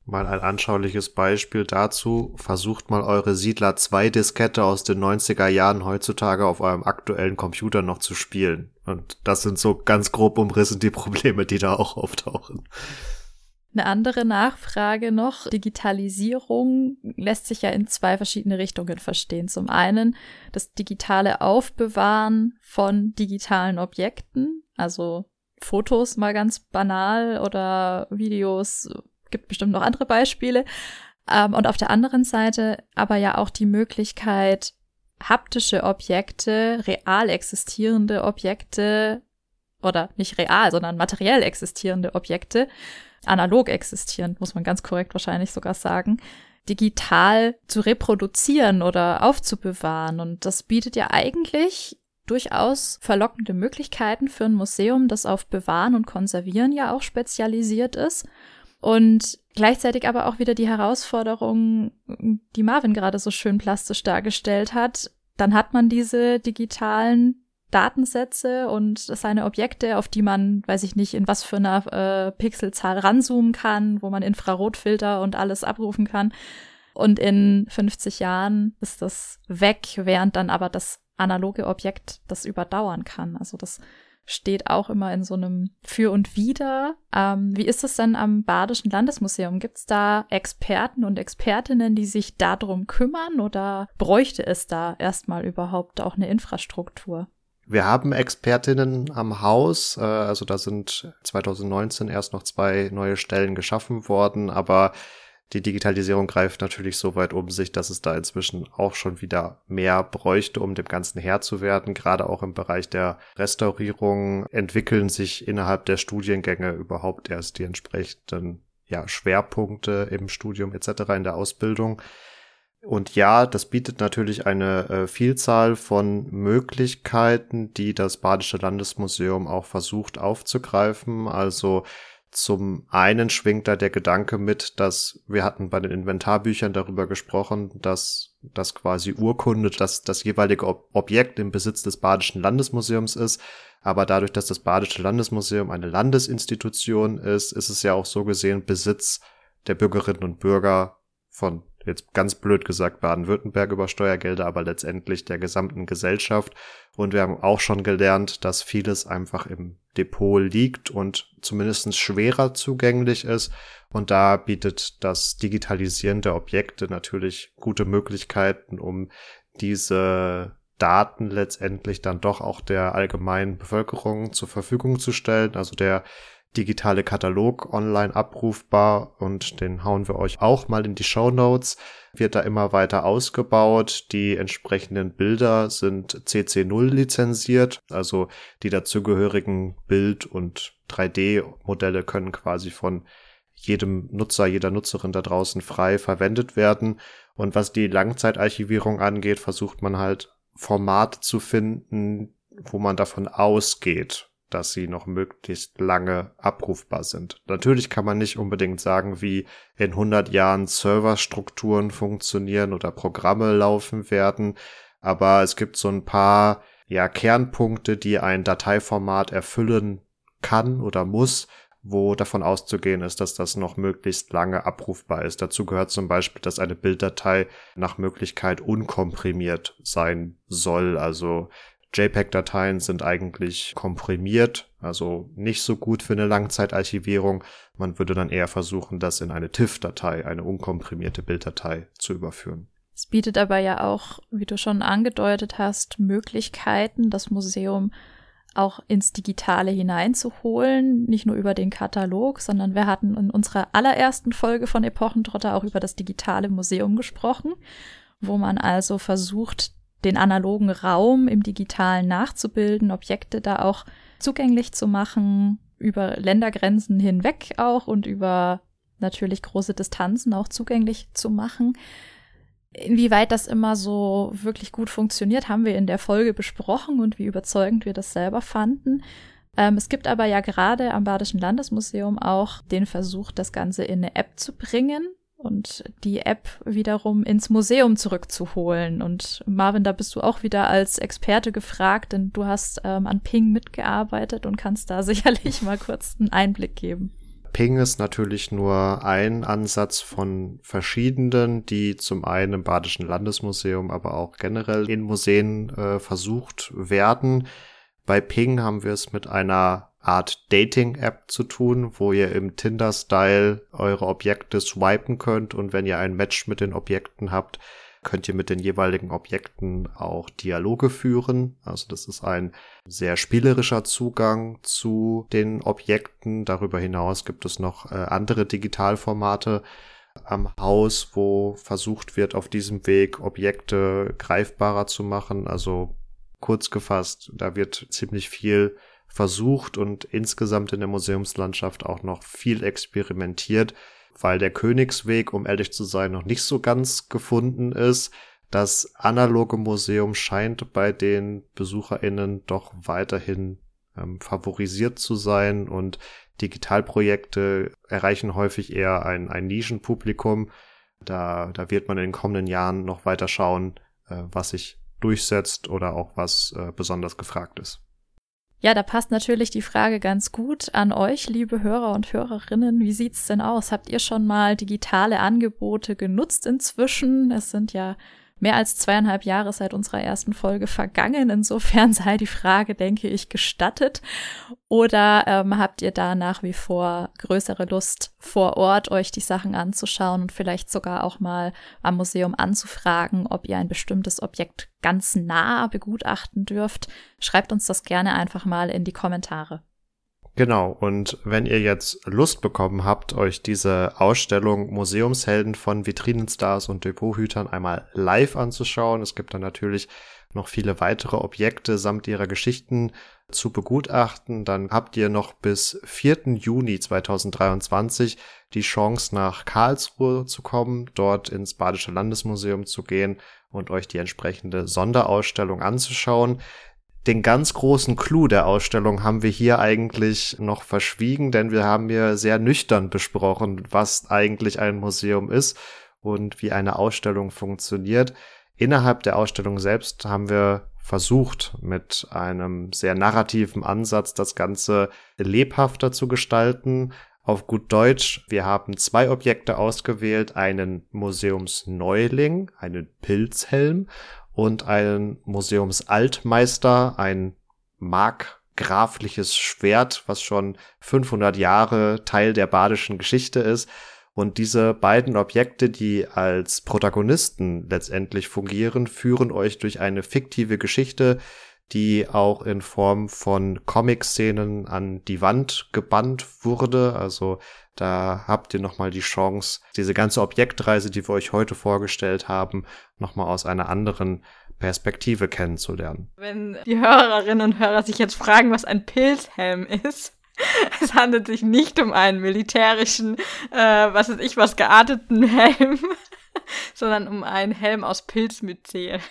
Mal ein anschauliches Beispiel dazu. Versucht mal eure Siedler 2 Diskette aus den 90er Jahren heutzutage auf eurem aktuellen Computer noch zu spielen. Und das sind so ganz grob umrissen die Probleme, die da auch auftauchen. Eine andere Nachfrage noch. Digitalisierung lässt sich ja in zwei verschiedene Richtungen verstehen. Zum einen das digitale Aufbewahren von digitalen Objekten, also Fotos mal ganz banal oder Videos gibt bestimmt noch andere Beispiele. Ähm, und auf der anderen Seite aber ja auch die Möglichkeit, haptische Objekte, real existierende Objekte oder nicht real, sondern materiell existierende Objekte, analog existierend, muss man ganz korrekt wahrscheinlich sogar sagen, digital zu reproduzieren oder aufzubewahren. Und das bietet ja eigentlich durchaus verlockende Möglichkeiten für ein Museum, das auf Bewahren und Konservieren ja auch spezialisiert ist. Und gleichzeitig aber auch wieder die Herausforderung, die Marvin gerade so schön plastisch dargestellt hat. Dann hat man diese digitalen Datensätze und seine Objekte, auf die man, weiß ich nicht, in was für einer äh, Pixelzahl ranzoomen kann, wo man Infrarotfilter und alles abrufen kann. Und in 50 Jahren ist das weg, während dann aber das analoge Objekt das überdauern kann. Also das steht auch immer in so einem Für und Wider. Ähm, wie ist es denn am Badischen Landesmuseum? Gibt es da Experten und Expertinnen, die sich darum kümmern oder bräuchte es da erstmal überhaupt auch eine Infrastruktur? Wir haben Expertinnen am Haus, äh, also da sind 2019 erst noch zwei neue Stellen geschaffen worden, aber Die Digitalisierung greift natürlich so weit um sich, dass es da inzwischen auch schon wieder mehr bräuchte, um dem Ganzen Herr zu werden. Gerade auch im Bereich der Restaurierung entwickeln sich innerhalb der Studiengänge überhaupt erst die entsprechenden ja, Schwerpunkte im Studium etc. in der Ausbildung. Und ja, das bietet natürlich eine äh, Vielzahl von Möglichkeiten, die das Badische Landesmuseum auch versucht aufzugreifen. Also zum einen schwingt da der Gedanke mit, dass wir hatten bei den Inventarbüchern darüber gesprochen, dass das quasi Urkunde, dass das jeweilige Ob Objekt im Besitz des Badischen Landesmuseums ist. Aber dadurch, dass das Badische Landesmuseum eine Landesinstitution ist, ist es ja auch so gesehen Besitz der Bürgerinnen und Bürger von jetzt ganz blöd gesagt Baden-Württemberg über Steuergelder, aber letztendlich der gesamten Gesellschaft. Und wir haben auch schon gelernt, dass vieles einfach im Depot liegt und zumindest schwerer zugänglich ist. Und da bietet das Digitalisieren der Objekte natürlich gute Möglichkeiten, um diese Daten letztendlich dann doch auch der allgemeinen Bevölkerung zur Verfügung zu stellen. Also der digitale Katalog online abrufbar und den hauen wir euch auch mal in die Show Notes. Wird da immer weiter ausgebaut. Die entsprechenden Bilder sind CC0 lizenziert, also die dazugehörigen Bild- und 3D-Modelle können quasi von jedem Nutzer, jeder Nutzerin da draußen frei verwendet werden. Und was die Langzeitarchivierung angeht, versucht man halt Formate zu finden, wo man davon ausgeht, dass sie noch möglichst lange abrufbar sind. Natürlich kann man nicht unbedingt sagen, wie in 100 Jahren Serverstrukturen funktionieren oder Programme laufen werden, aber es gibt so ein paar ja Kernpunkte, die ein Dateiformat erfüllen kann oder muss, wo davon auszugehen ist, dass das noch möglichst lange abrufbar ist. Dazu gehört zum Beispiel, dass eine Bilddatei nach Möglichkeit unkomprimiert sein soll. Also JPEG-Dateien sind eigentlich komprimiert, also nicht so gut für eine Langzeitarchivierung. Man würde dann eher versuchen, das in eine TIFF-Datei, eine unkomprimierte Bilddatei zu überführen. Es bietet aber ja auch, wie du schon angedeutet hast, Möglichkeiten, das Museum auch ins Digitale hineinzuholen, nicht nur über den Katalog, sondern wir hatten in unserer allerersten Folge von Epochentrotter auch über das digitale Museum gesprochen, wo man also versucht, den analogen Raum im digitalen nachzubilden, Objekte da auch zugänglich zu machen, über Ländergrenzen hinweg auch und über natürlich große Distanzen auch zugänglich zu machen. Inwieweit das immer so wirklich gut funktioniert, haben wir in der Folge besprochen und wie überzeugend wir das selber fanden. Ähm, es gibt aber ja gerade am Badischen Landesmuseum auch den Versuch, das Ganze in eine App zu bringen und die App wiederum ins Museum zurückzuholen. Und Marvin, da bist du auch wieder als Experte gefragt, denn du hast ähm, an Ping mitgearbeitet und kannst da sicherlich mal kurz einen Einblick geben. Ping ist natürlich nur ein Ansatz von verschiedenen, die zum einen im Badischen Landesmuseum, aber auch generell in Museen äh, versucht werden. Bei Ping haben wir es mit einer Art Dating-App zu tun, wo ihr im Tinder-Style eure Objekte swipen könnt und wenn ihr ein Match mit den Objekten habt, könnt ihr mit den jeweiligen Objekten auch Dialoge führen. Also das ist ein sehr spielerischer Zugang zu den Objekten. Darüber hinaus gibt es noch äh, andere Digitalformate am Haus, wo versucht wird, auf diesem Weg Objekte greifbarer zu machen. Also kurz gefasst, da wird ziemlich viel versucht und insgesamt in der Museumslandschaft auch noch viel experimentiert, weil der Königsweg, um ehrlich zu sein, noch nicht so ganz gefunden ist. Das analoge Museum scheint bei den BesucherInnen doch weiterhin ähm, favorisiert zu sein und Digitalprojekte erreichen häufig eher ein, ein Nischenpublikum. Da, da wird man in den kommenden Jahren noch weiter schauen, äh, was sich durchsetzt oder auch was äh, besonders gefragt ist. Ja, da passt natürlich die Frage ganz gut an euch, liebe Hörer und Hörerinnen. Wie sieht's denn aus? Habt ihr schon mal digitale Angebote genutzt inzwischen? Es sind ja mehr als zweieinhalb Jahre seit unserer ersten Folge vergangen. Insofern sei die Frage, denke ich, gestattet. Oder ähm, habt ihr da nach wie vor größere Lust, vor Ort euch die Sachen anzuschauen und vielleicht sogar auch mal am Museum anzufragen, ob ihr ein bestimmtes Objekt ganz nah begutachten dürft? Schreibt uns das gerne einfach mal in die Kommentare. Genau, und wenn ihr jetzt Lust bekommen habt, euch diese Ausstellung Museumshelden von Vitrinenstars und Depothütern einmal live anzuschauen, es gibt dann natürlich noch viele weitere Objekte samt ihrer Geschichten zu begutachten, dann habt ihr noch bis 4. Juni 2023 die Chance nach Karlsruhe zu kommen, dort ins Badische Landesmuseum zu gehen und euch die entsprechende Sonderausstellung anzuschauen. Den ganz großen Clou der Ausstellung haben wir hier eigentlich noch verschwiegen, denn wir haben hier sehr nüchtern besprochen, was eigentlich ein Museum ist und wie eine Ausstellung funktioniert. Innerhalb der Ausstellung selbst haben wir versucht, mit einem sehr narrativen Ansatz das Ganze lebhafter zu gestalten. Auf gut Deutsch, wir haben zwei Objekte ausgewählt, einen Museumsneuling, einen Pilzhelm und einen Museumsaltmeister, ein markgrafliches Schwert, was schon 500 Jahre Teil der badischen Geschichte ist. Und diese beiden Objekte, die als Protagonisten letztendlich fungieren, führen euch durch eine fiktive Geschichte, die auch in Form von Comic-Szenen an die Wand gebannt wurde. Also da habt ihr nochmal die Chance, diese ganze Objektreise, die wir euch heute vorgestellt haben, nochmal aus einer anderen Perspektive kennenzulernen. Wenn die Hörerinnen und Hörer sich jetzt fragen, was ein Pilzhelm ist, es handelt sich nicht um einen militärischen, äh, was weiß ich, was gearteten Helm, sondern um einen Helm aus Pilzmyzel.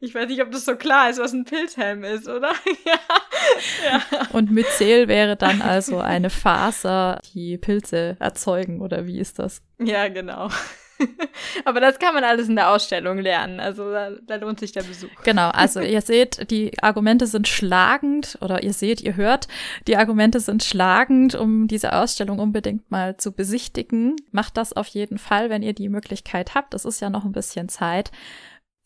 Ich weiß nicht, ob das so klar ist, was ein Pilzhelm ist, oder? ja. ja. Und Myzel wäre dann also eine Faser, die Pilze erzeugen, oder wie ist das? Ja, genau. Aber das kann man alles in der Ausstellung lernen. Also da, da, lohnt sich der Besuch. Genau, also ihr seht, die Argumente sind schlagend oder ihr seht, ihr hört, die Argumente sind schlagend, um diese Ausstellung unbedingt mal zu besichtigen. Macht das auf jeden Fall, wenn ihr die Möglichkeit habt. Es ist ja noch ein bisschen Zeit.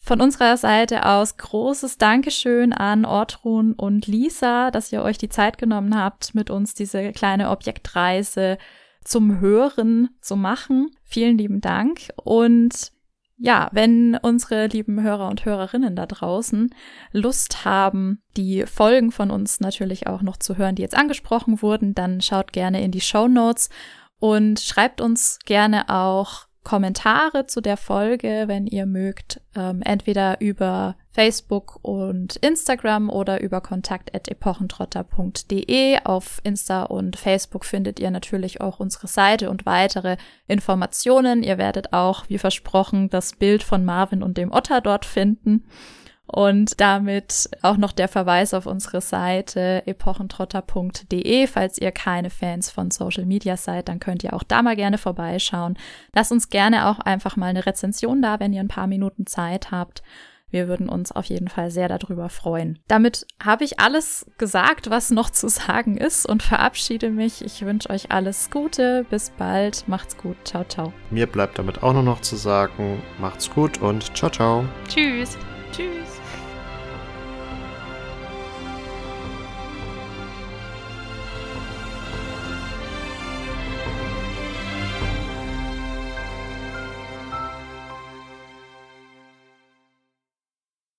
Von unserer Seite aus großes Dankeschön an Ortrun und Lisa, dass ihr euch die Zeit genommen habt, mit uns diese kleine Objektreise zum Hören zu machen. Vielen lieben Dank. Und ja, wenn unsere lieben Hörer und Hörerinnen da draußen Lust haben, die Folgen von uns natürlich auch noch zu hören, die jetzt angesprochen wurden, dann schaut gerne in die Show Notes und schreibt uns gerne auch Kommentare zu der Folge, wenn ihr mögt, ähm, entweder über Facebook und Instagram oder über kontakt.epochentrotter.de. Auf Insta und Facebook findet ihr natürlich auch unsere Seite und weitere Informationen. Ihr werdet auch, wie versprochen, das Bild von Marvin und dem Otter dort finden. Und damit auch noch der Verweis auf unsere Seite epochentrotter.de. Falls ihr keine Fans von Social Media seid, dann könnt ihr auch da mal gerne vorbeischauen. Lasst uns gerne auch einfach mal eine Rezension da, wenn ihr ein paar Minuten Zeit habt. Wir würden uns auf jeden Fall sehr darüber freuen. Damit habe ich alles gesagt, was noch zu sagen ist und verabschiede mich. Ich wünsche euch alles Gute. Bis bald. Macht's gut. Ciao, ciao. Mir bleibt damit auch nur noch zu sagen, macht's gut und ciao, ciao. Tschüss. Tschüss.